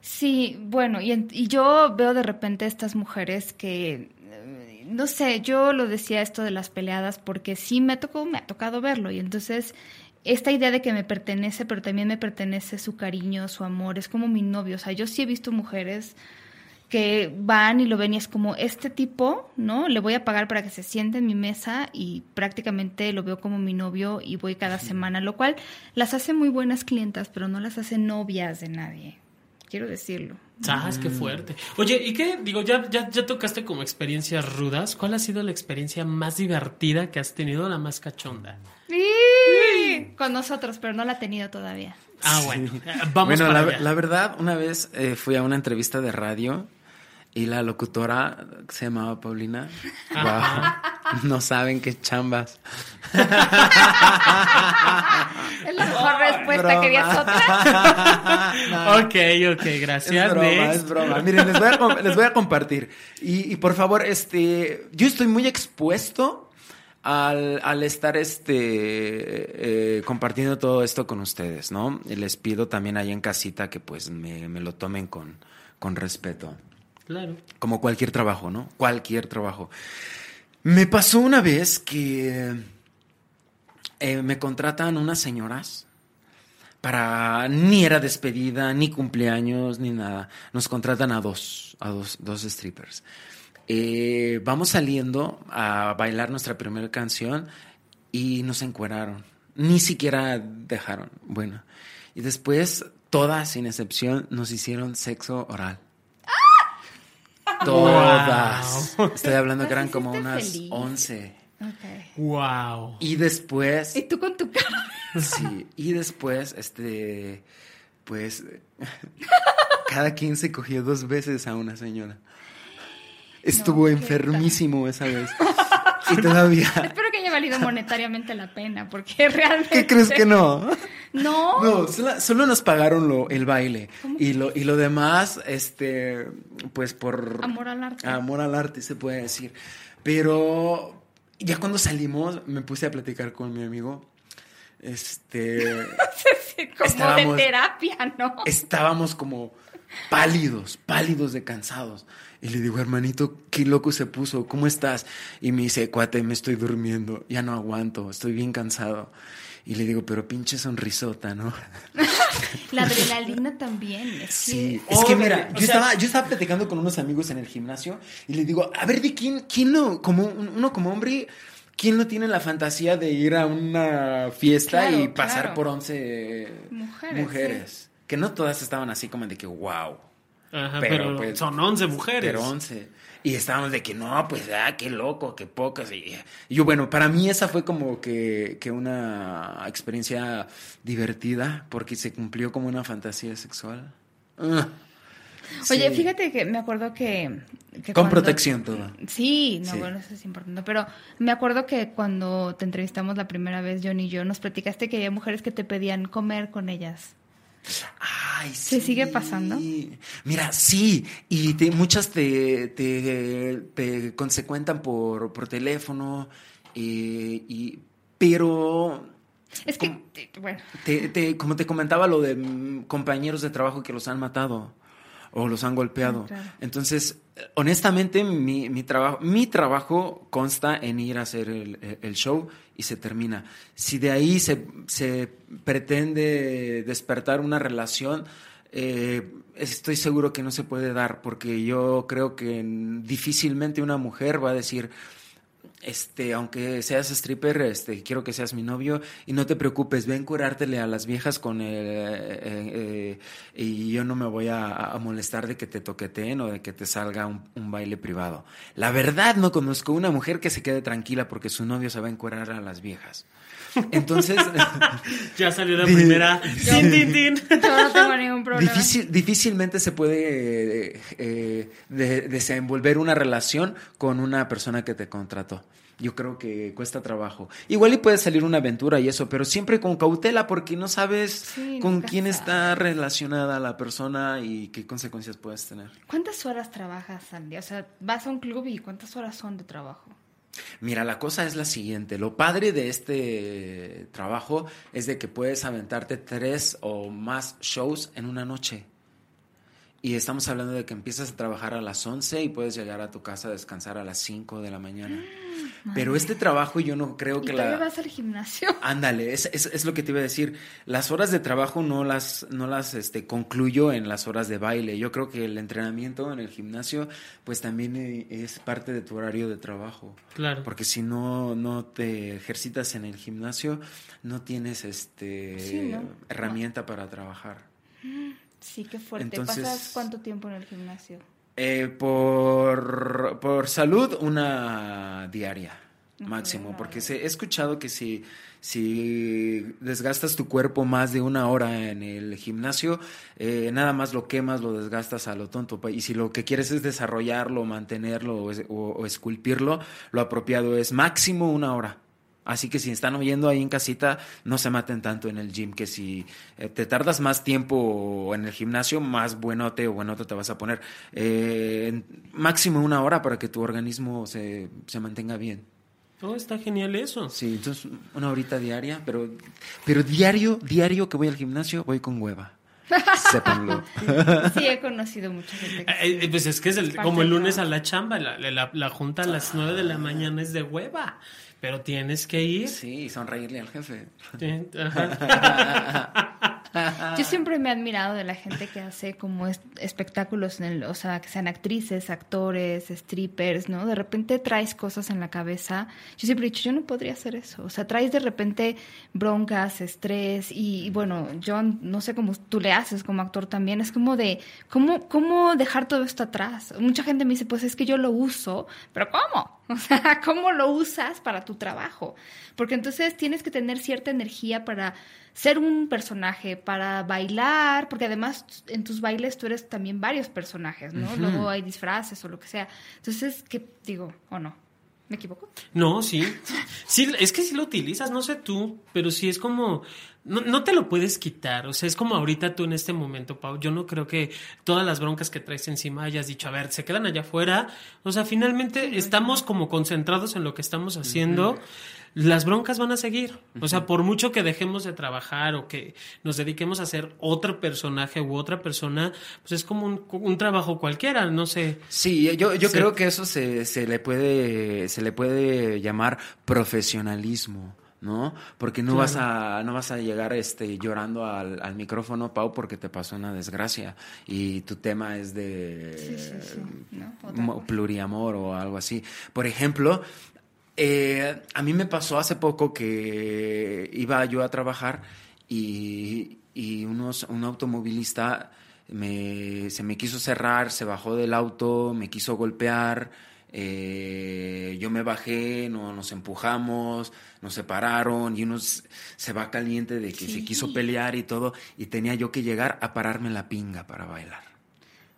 Sí, bueno, y, y yo veo de repente estas mujeres que, eh, no sé, yo lo decía esto de las peleadas porque sí me tocó, me ha tocado verlo y entonces esta idea de que me pertenece, pero también me pertenece su cariño, su amor, es como mi novio, o sea, yo sí he visto mujeres que van y lo ven y es como este tipo, ¿no? Le voy a pagar para que se siente en mi mesa y prácticamente lo veo como mi novio y voy cada semana, lo cual las hace muy buenas clientas, pero no las hace novias de nadie. Quiero decirlo. ¿Sabes qué fuerte? Oye, ¿y qué? Digo, ya, ya, ya tocaste como experiencias rudas. ¿Cuál ha sido la experiencia más divertida que has tenido, la más cachonda? Sí, con nosotros, pero no la ha tenido todavía. Ah, bueno. eh, Vamos bueno, para la, allá. la verdad, una vez eh, fui a una entrevista de radio y la locutora que se llamaba Paulina. Guau, no saben qué chambas. Es la mejor respuesta. ¿Querías otra? No. [laughs] Ok, ok, gracias. Es broma, Next. es broma. Miren, les voy a, les voy a compartir. Y, y por favor, este, yo estoy muy expuesto al, al estar este, eh, compartiendo todo esto con ustedes, ¿no? Y les pido también ahí en casita que pues me, me lo tomen con, con respeto. Claro. Como cualquier trabajo, ¿no? Cualquier trabajo. Me pasó una vez que eh, me contratan unas señoras para ni era despedida, ni cumpleaños, ni nada. Nos contratan a dos, a dos, dos strippers. Eh, vamos saliendo a bailar nuestra primera canción y nos encueraron. Ni siquiera dejaron. Bueno. Y después, todas, sin excepción, nos hicieron sexo oral. Todas. Estoy hablando que eran como unas feliz. 11. Ok. Wow. Y después. Y tú con tu cara. Sí, y después, este, pues, cada quien se cogió dos veces a una señora. Estuvo enfermísimo esa vez. Y todavía, haya valido monetariamente la pena, porque [laughs] realmente. ¿qué crees que no? No. No, solo, solo nos pagaron lo, el baile. Y lo, y lo demás, este, pues por... Amor al arte. Amor al arte, se puede decir. Pero ya cuando salimos, me puse a platicar con mi amigo. Este... [laughs] Como Estábamos- de terapia, ¿no? estábamos como pálidos, pálidos de cansados. Y le digo, hermanito, qué loco se puso, ¿cómo estás? Y me dice, cuate, me estoy durmiendo, ya no aguanto, estoy bien cansado. Y le digo, pero pinche sonrisota, ¿no? [laughs] La adrenalina también. Es Sí, que- es que mira, yo, sea- estaba, yo estaba platicando con unos amigos en el gimnasio y le digo, a ver, ¿de quién, quién no, como un- uno como hombre, quién no tiene la fantasía de ir a una fiesta Claro, y pasar claro. por 11 Mujeres, mujeres? Que no todas estaban así como de que, wow. Ajá, Pero, pero, pues, son 11 mujeres. Pero 11. Y estábamos de que no, pues, ah, qué loco, qué pocas. Y, y yo, bueno, para mí esa fue como que, que una experiencia divertida porque se cumplió como una fantasía sexual. Ah, Oye, sí. fíjate que me acuerdo que... que Con cuando- protección todo. Sí, no, Sí. bueno, eso es importante. Pero me acuerdo que cuando te entrevistamos la primera vez, John y yo, nos platicaste que había mujeres que te pedían comer con ellas. Ay, ¿Se sí. sigue pasando? Mira, sí, y te- muchas te, te, te consecuentan por, por teléfono, eh, y, pero Es que, bueno, como te comentaba lo de mm, compañeros de trabajo que los han matado o los han golpeado. Ah, claro. Entonces, honestamente, mi, mi trabajo, mi trabajo consta en ir a hacer el, el- show y se termina. Si de ahí se, se pretende despertar una relación, eh, estoy seguro que no se puede dar, porque yo creo que difícilmente una mujer va a decir, este, aunque seas stripper, este, quiero que seas mi novio y no te preocupes, ven curártele a las viejas con el, eh, eh, y yo no me voy a, a molestar de que te toqueteen o de que te salga un, un baile privado. La verdad, no conozco una mujer que se quede tranquila porque su novio se va a encurar a las viejas. Entonces, [laughs] Ya salió la primera. Tin, tin, tin. Yo no tengo ningún problema. difícil, difícilmente se puede eh, eh, de- desenvolver una relación con una persona que te contrató. Yo creo que cuesta trabajo. Igual y puede salir una aventura y eso, pero siempre con cautela porque no sabes Sí, con quién sabes. está relacionada la persona y qué consecuencias puedes tener. ¿Cuántas horas trabajas al día? O sea, vas a un club y ¿cuántas horas son de trabajo? Mira, la cosa es la siguiente. Lo padre de este trabajo es de que puedes aventarte tres o más shows en una noche. Y estamos hablando de que empiezas a trabajar a las 11 y puedes llegar a tu casa a descansar a las 5 de la mañana. Pero este trabajo yo no creo ¿Y que todavía la... vas al gimnasio? [laughs] Ándale, es, es, es lo que te iba a decir. Las horas de trabajo no las, no las este, concluyo en las horas de baile. Yo creo que el entrenamiento en el gimnasio, pues también eh, es parte de tu horario de trabajo. Claro. Porque si no, no te ejercitas en el gimnasio, no tienes este Sí, ¿no? herramienta para trabajar. Sí, qué fuerte. Entonces- ¿Pasas cuánto tiempo en el gimnasio? Eh, por, por salud, una diaria máximo, porque he escuchado que si, si desgastas tu cuerpo más de una hora en el gimnasio, eh, nada más lo quemas, lo desgastas a lo tonto. Y si lo que quieres es desarrollarlo, mantenerlo o- o esculpirlo, lo apropiado es máximo una hora. Así que si están oyendo ahí en casita, no se maten tanto en el gym, que si eh, te tardas más tiempo en el gimnasio, más buenote o buenote te vas a poner. Eh, máximo una hora para que tu organismo se, se mantenga bien. Oh, está genial eso. Sí, entonces una horita diaria, pero, pero diario, diario que voy al gimnasio, voy con hueva. [laughs] Sépanlo. Sí, he conocido mucha gente Eh, eh, pues es que es el- como el lunes a la chamba, la, la- la junta a las 9 de la mañana es de hueva, pero tienes que ir. Sí, y sonreírle al jefe. Ajá. [laughs] [laughs] [laughs] Yo siempre me he admirado de la gente que hace como es- espectáculos, en el, o sea, que sean actrices, actores, strippers, ¿no? De repente traes cosas en la cabeza. Yo siempre he dicho, yo no podría hacer eso. O sea, traes de repente broncas, estrés y bueno, yo no sé cómo tú le haces como actor también. Es como de, ¿cómo, ¿cómo dejar todo esto atrás? Mucha gente me dice, pues es que yo lo uso, pero ¿cómo? [laughs] O sea, ¿cómo lo usas para tu trabajo? Porque entonces tienes que tener cierta energía para ser un personaje, para bailar, porque además en tus bailes tú eres también varios personajes, ¿no? Luego hay disfraces o lo que sea. Entonces, ¿qué digo? ¿O no? ¿Me equivoco? No, sí. Sí, es que sí lo utilizas, no sé tú, pero sí es como. No, no te lo puedes quitar. O sea, es como ahorita tú en este momento, Pau. Yo no creo que todas las broncas que traes encima hayas dicho, a ver, se quedan allá afuera. O sea, finalmente estamos como concentrados en lo que estamos haciendo. Las broncas van a seguir. O sea, por mucho que dejemos de trabajar o que nos dediquemos a ser otro personaje u otra persona, pues es como un, un trabajo cualquiera, no sé. Sí, yo, yo Sí. creo que eso se, se le puede, se le puede llamar profesionalismo, ¿no? Porque no Claro. vas a, no vas a llegar este llorando al, al micrófono, Pau, porque te pasó una desgracia y tu tema es de Sí, sí, sí, ¿no? Otra mo- cosa. pluriamor o algo así. Por ejemplo, eh, a mí me pasó hace poco que iba yo a trabajar y, y unos, un automovilista me, se me quiso cerrar, se bajó del auto, me quiso golpear. eh, yo me bajé, no, nos empujamos, nos separaron y uno se va caliente de que se quiso pelear y todo y tenía yo que llegar a pararme la pinga para bailar.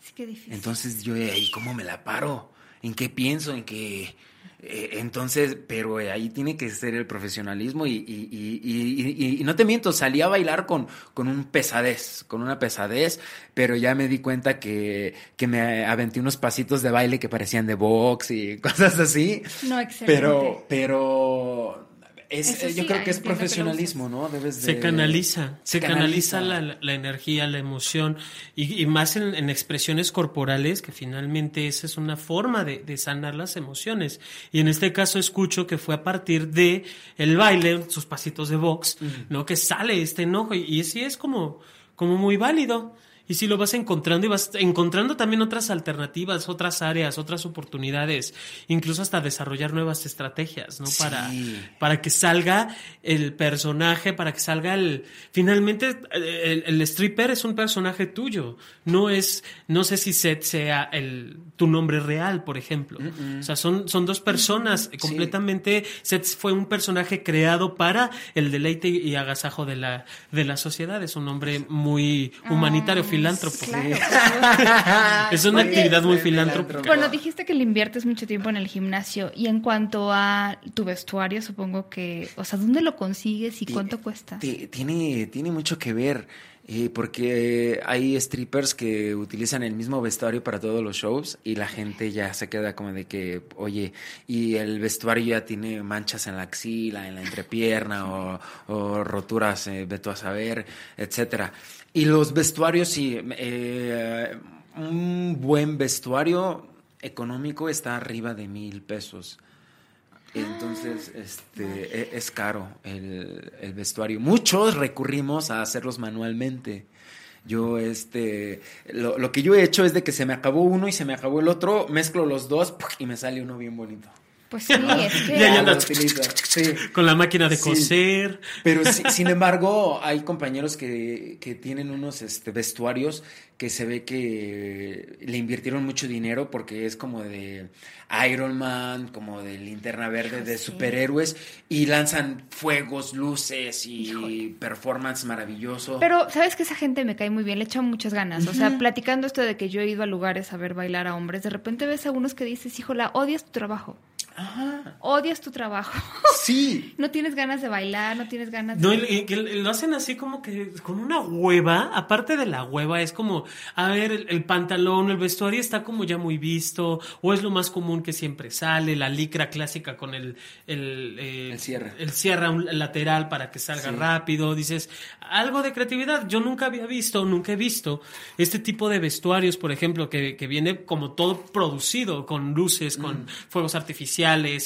Sí, qué difícil. Entonces yo, ¿y cómo me la paro? ¿En qué pienso? ¿En qué? Eh, entonces, pero eh, ahí tiene que ser el profesionalismo y, y- y- y- y- y no te miento, salí a bailar con, con un pesadez, con una pesadez, pero ya me di cuenta que, que me aventé unos pasitos de baile que parecían de box y [laughs] cosas así. no, excelente. Pero, pero es, Eso yo creo que es profesionalismo, ¿no? Debes de- Se canaliza, se, Se canaliza, canaliza. la, la energía, la emoción y, y más en, en expresiones corporales que finalmente esa es una forma de, de sanar las emociones. Y en este caso escucho que fue a partir de el baile, sus pasitos de box, ¿no? Que sale este enojo y, y sí es como, como muy válido. Y si lo vas encontrando y vas encontrando también otras alternativas, otras áreas, otras oportunidades, incluso hasta desarrollar nuevas estrategias, ¿no? Sí. Para, para que salga el personaje, para que salga el... Finalmente, el, el stripper es un personaje tuyo, no es, no sé si Seth sea el, tu nombre real, por ejemplo. O sea, son, son dos personas completamente... Seth fue un personaje creado para el deleite y agasajo de la, de la sociedad, es un hombre muy humanitario, filántropo. Claro. Es una Oye, actividad muy filántropa. filántropo. Bueno, dijiste que le inviertes mucho tiempo en el gimnasio y en cuanto a tu vestuario, supongo que, o sea, ¿dónde lo consigues y cuánto cuesta? ti- Tiene, tiene mucho que ver, eh, porque hay strippers que utilizan el mismo vestuario para todos los shows y la gente ya se queda como de que, oye, y el vestuario ya tiene manchas en la axila, en la entrepierna [laughs] o, o roturas, eh, ve tú a saber, etcétera. Y los vestuarios, sí, eh, un buen vestuario económico está arriba de mil pesos. Entonces, este, e- es caro el, el vestuario. Muchos recurrimos a hacerlos manualmente. Yo, este, lo, lo que yo he hecho es de que se me acabó uno y se me acabó el otro, mezclo los dos y me sale uno bien bonito. Pues sí, es que... Ya, ya sí. [laughs] Con la máquina de Sí. coser. Pero sí- [laughs] sin embargo, hay compañeros que, que tienen unos este, vestuarios que se ve que le invirtieron mucho dinero porque es como de Iron Man, como de Linterna Verde, de superhéroes, y lanzan fuegos, luces y performance maravilloso. Pero, ¿sabes que Esa gente me cae muy bien, le echan muchas ganas. O sea, platicando esto de que yo he ido a lugares a ver bailar a hombres, de repente ves a unos que dices, híjola, odias tu trabajo. Ajá. Odias tu trabajo. [laughs] Sí. no tienes ganas de bailar, no tienes ganas de... No, lo hacen así como que con una hueva, aparte de la hueva, es como, a ver, el, el pantalón, el vestuario está como ya muy visto, o es lo más común que siempre sale, la licra clásica con el, el, eh, El cierre. el cierre lateral para que salga Sí. rápido, dices, algo de creatividad, yo nunca había visto, nunca he visto este tipo de vestuarios, por ejemplo, que, que viene como todo producido, con luces, con fuegos artificiales,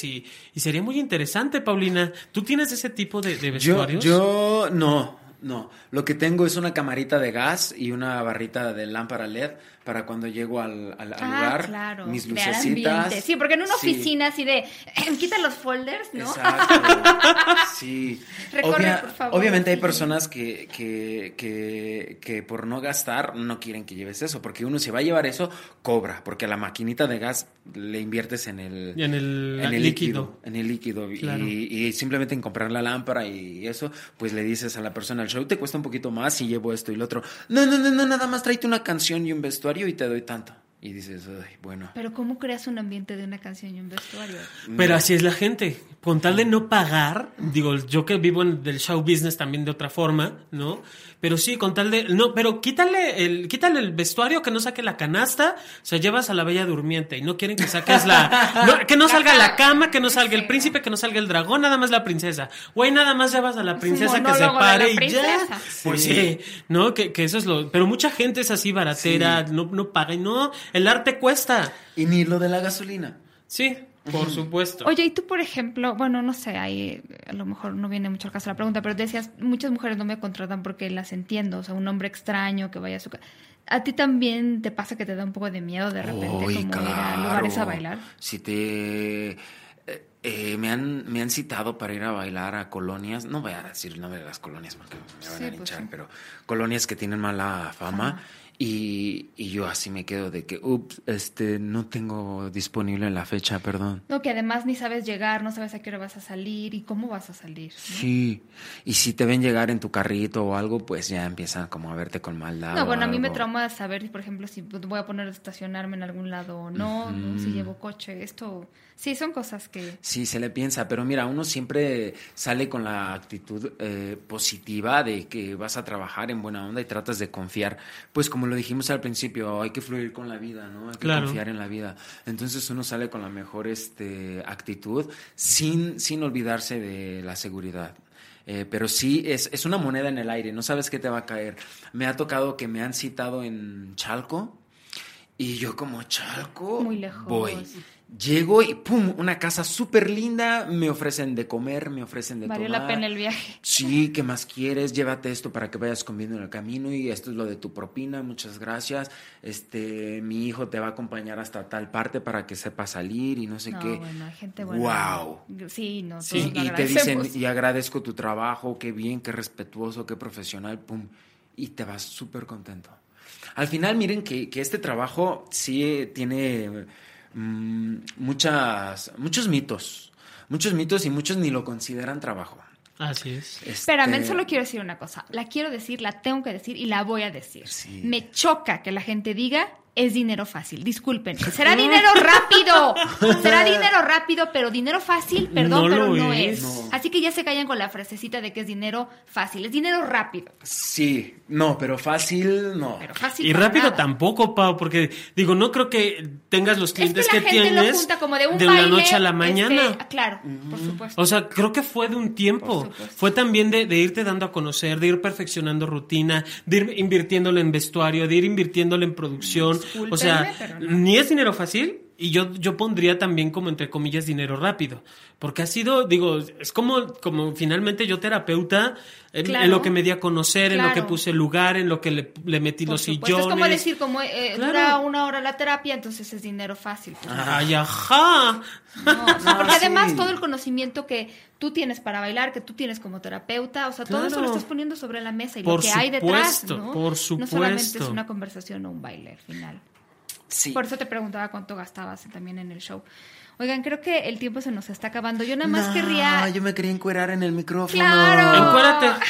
y, y sería muy interesante, Paulina, ¿tú tienes ese tipo de, de Yo, vestuarios? yo no, no. Lo que tengo es una camarita de gas y una barrita de lámpara LED para cuando llego al, al- al Ah, lugar. claro. Mis lucecitas. Sí, porque en una Sí. oficina así de, [clears throat] quita los folders, ¿no? Exacto. [laughs] Sí. Recorre, por favor, obviamente hay personas que, que, que, que por no gastar no quieren que lleves eso, porque uno si va a llevar eso, cobra, porque a la maquinita de gas le inviertes en el, En el en el líquido. líquido. En el líquido. Y- Claro. Y, simplemente en comprar la lámpara y eso, pues le dices a la persona, el show te cuesta un poquito más si llevo esto y lo otro. No, no, no, no, nada más tráete una canción y un vestuario y te doy tanto. Y dices, ay, bueno. Pero ¿cómo creas un ambiente de una canción y un vestuario? Pero así es la gente. Con tal de no pagar, digo, yo que vivo en del show business también de otra forma, ¿no? Pero sí, con tal de. No, pero quítale el, quítale el vestuario, que no saque la canasta, o sea, llevas a la bella durmiente y no quieren que saques la. no, [laughs] que no salga la cama, que no salga el príncipe, que no salga el dragón, nada más la princesa. Güey, nada más llevas a la princesa que se pare y ya. Pues sí, ¿no? Que, que eso es lo. Pero mucha gente es así baratera, no, no paga y no. El arte cuesta. Y ni lo de la gasolina. Sí, por supuesto. Oye, y tú, por ejemplo, bueno, no sé, ahí a lo mejor no viene mucho al caso la pregunta, pero decías, muchas mujeres no me contratan porque las entiendo, o sea, un hombre extraño que vaya a su casa. ¿A ti también te pasa que te da un poco de miedo de repente como ir a lugares a bailar? Si te... eh, eh, me, han, me han citado para ir a bailar a colonias, no voy a decir el nombre de las colonias porque me van Sí, a pues linchar, sí. pero colonias que tienen mala fama. Y, y yo así me quedo de que, ups, este, no tengo disponible la fecha, perdón. No, que además ni sabes llegar, no sabes a qué hora vas a salir y cómo vas a salir. ¿no? Sí, y si te ven llegar en tu carrito o algo, pues ya empiezan como a verte con maldad. No, bueno, a mí me trauma saber, por ejemplo, si voy a poner a estacionarme en algún lado o no, ¿no? si llevo coche, esto, sí, son cosas que... Sí, se le piensa, pero mira, uno siempre sale con la actitud eh, positiva de que vas a trabajar en buena onda y tratas de confiar. Pues como lo dijimos al principio, hay que fluir con la vida, ¿no? Hay que Claro. confiar en la vida. Entonces uno sale con la mejor este, actitud sin, sin olvidarse de la seguridad. Eh, pero sí, es, es una moneda en el aire, no sabes qué te va a caer. Me ha tocado que me han citado en Chalco y yo como Chalco Muy lejos. voy. Llego y pum, una casa súper linda, me ofrecen de comer, me ofrecen de Valió tomar. la pena el viaje. Sí, ¿qué más quieres? Llévate esto para que vayas comiendo en el camino y esto es lo de tu propina, muchas gracias. Este, mi hijo te va a acompañar hasta tal parte para que sepa salir y no sé No, qué. bueno, gente buena. Wow. Sí, no, Sí, Y te dicen, y agradezco tu trabajo, qué bien, qué respetuoso, qué profesional, pum, y te vas súper contento. Al final, miren que, que este trabajo sí tiene mm, muchas, muchos mitos, muchos mitos y muchos ni lo consideran trabajo. Así es. Espérame, Este, solo quiero decir una cosa. La quiero decir, la tengo que decir y la voy a decir. Sí. Me choca que la gente diga es dinero fácil. Disculpen. [laughs] Será dinero rápido. Será dinero rápido, pero dinero fácil, perdón, No pero lo no es. es. No. Así que ya se callan con la frasecita de que es dinero fácil. Es dinero rápido. Sí, no, pero fácil no. Pero fácil. Y rápido nada. tampoco, Pau, porque digo, no creo que tengas los Es que clientes la que, gente lo tienes junta como de un de baile. la noche a la este, mañana. claro, por supuesto. O sea, creo que fue de un tiempo. Fue también de, de irte dando a conocer, de ir perfeccionando rutina, de ir invirtiéndole en vestuario, de ir invirtiéndole en producción. O sea, no. ni es dinero fácil y yo, yo pondría también como entre comillas dinero rápido. Porque ha sido, digo, es como, como finalmente yo terapeuta, en, Claro. en lo que me di a conocer, en lo que puse lugar, en lo que le, le metí Por los supuesto. sillones. Es como decir, como eh, Claro. dura una hora la terapia, entonces es dinero fácil. Pues, Ay, ajá. No, No, [laughs] porque sí. además todo el conocimiento que tú tienes para bailar, que tú tienes como terapeuta, o sea, todo eso lo estás poniendo sobre la mesa y Por lo que hay detrás, supuesto, ¿no? por No solamente es supuesto. una conversación o un baile al final. Sí. Por eso te preguntaba cuánto gastabas también en el show. Oigan, creo que el tiempo se nos está acabando. Yo nada más No, querría... yo me quería encuerar en el micrófono. ¡Claro! Encuérate.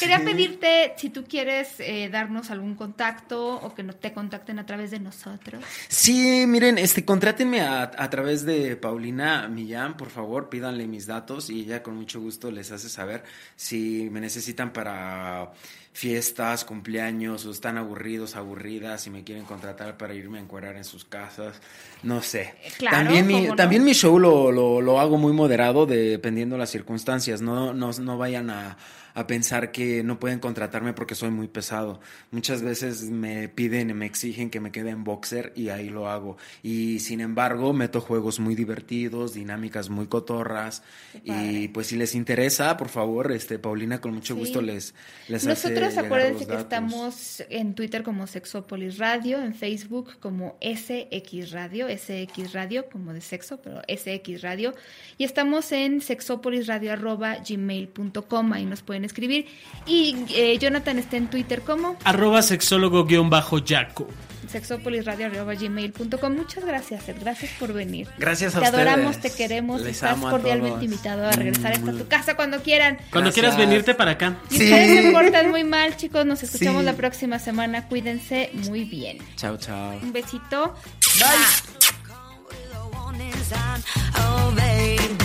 Quería Sí. pedirte si tú quieres eh, darnos algún contacto o que te contacten a través de nosotros. Sí, miren, este, contrátenme a, a través de Paulina Millán, por favor, pídanle mis datos y ella con mucho gusto les hace saber si me necesitan para fiestas, cumpleaños, o están aburridos, aburridas, si me quieren contratar para irme a encuerar en sus casas, no sé. Claro, también mi, no. también mi show lo, lo, lo hago muy moderado dependiendo las circunstancias, no, no, no vayan a, a pensar que no pueden contratarme porque soy muy pesado. Muchas veces me piden, me exigen que me quede en boxer y ahí lo hago. Y sin embargo, meto juegos muy divertidos, dinámicas muy cotorras. Y pues si les interesa, por favor, este Paulina con mucho Sí. gusto les, les Nosotros acuérdense que estamos en Twitter como Sexópolis Radio, en Facebook como SX Radio, SX Radio como de sexo, pero SX Radio, y estamos en sexopolisradio@gmail.com, ahí nos pueden escribir. Y eh, Jonathan está en Twitter como Arroba sexólogo-yaco. sexopolisradio@gmail.com. Muchas gracias, Ed, gracias por venir. Gracias a Te adoramos, ustedes. te queremos, Les estás amo a cordialmente todos. invitado a regresar hasta Mm. tu casa cuando quieran. Cuando Gracias. quieras venirte para acá. Y Sí. ustedes se portan muy mal, chicos. Nos escuchamos Sí. la próxima semana. Cuídense muy bien. Chao, chao. Un besito. Bye. with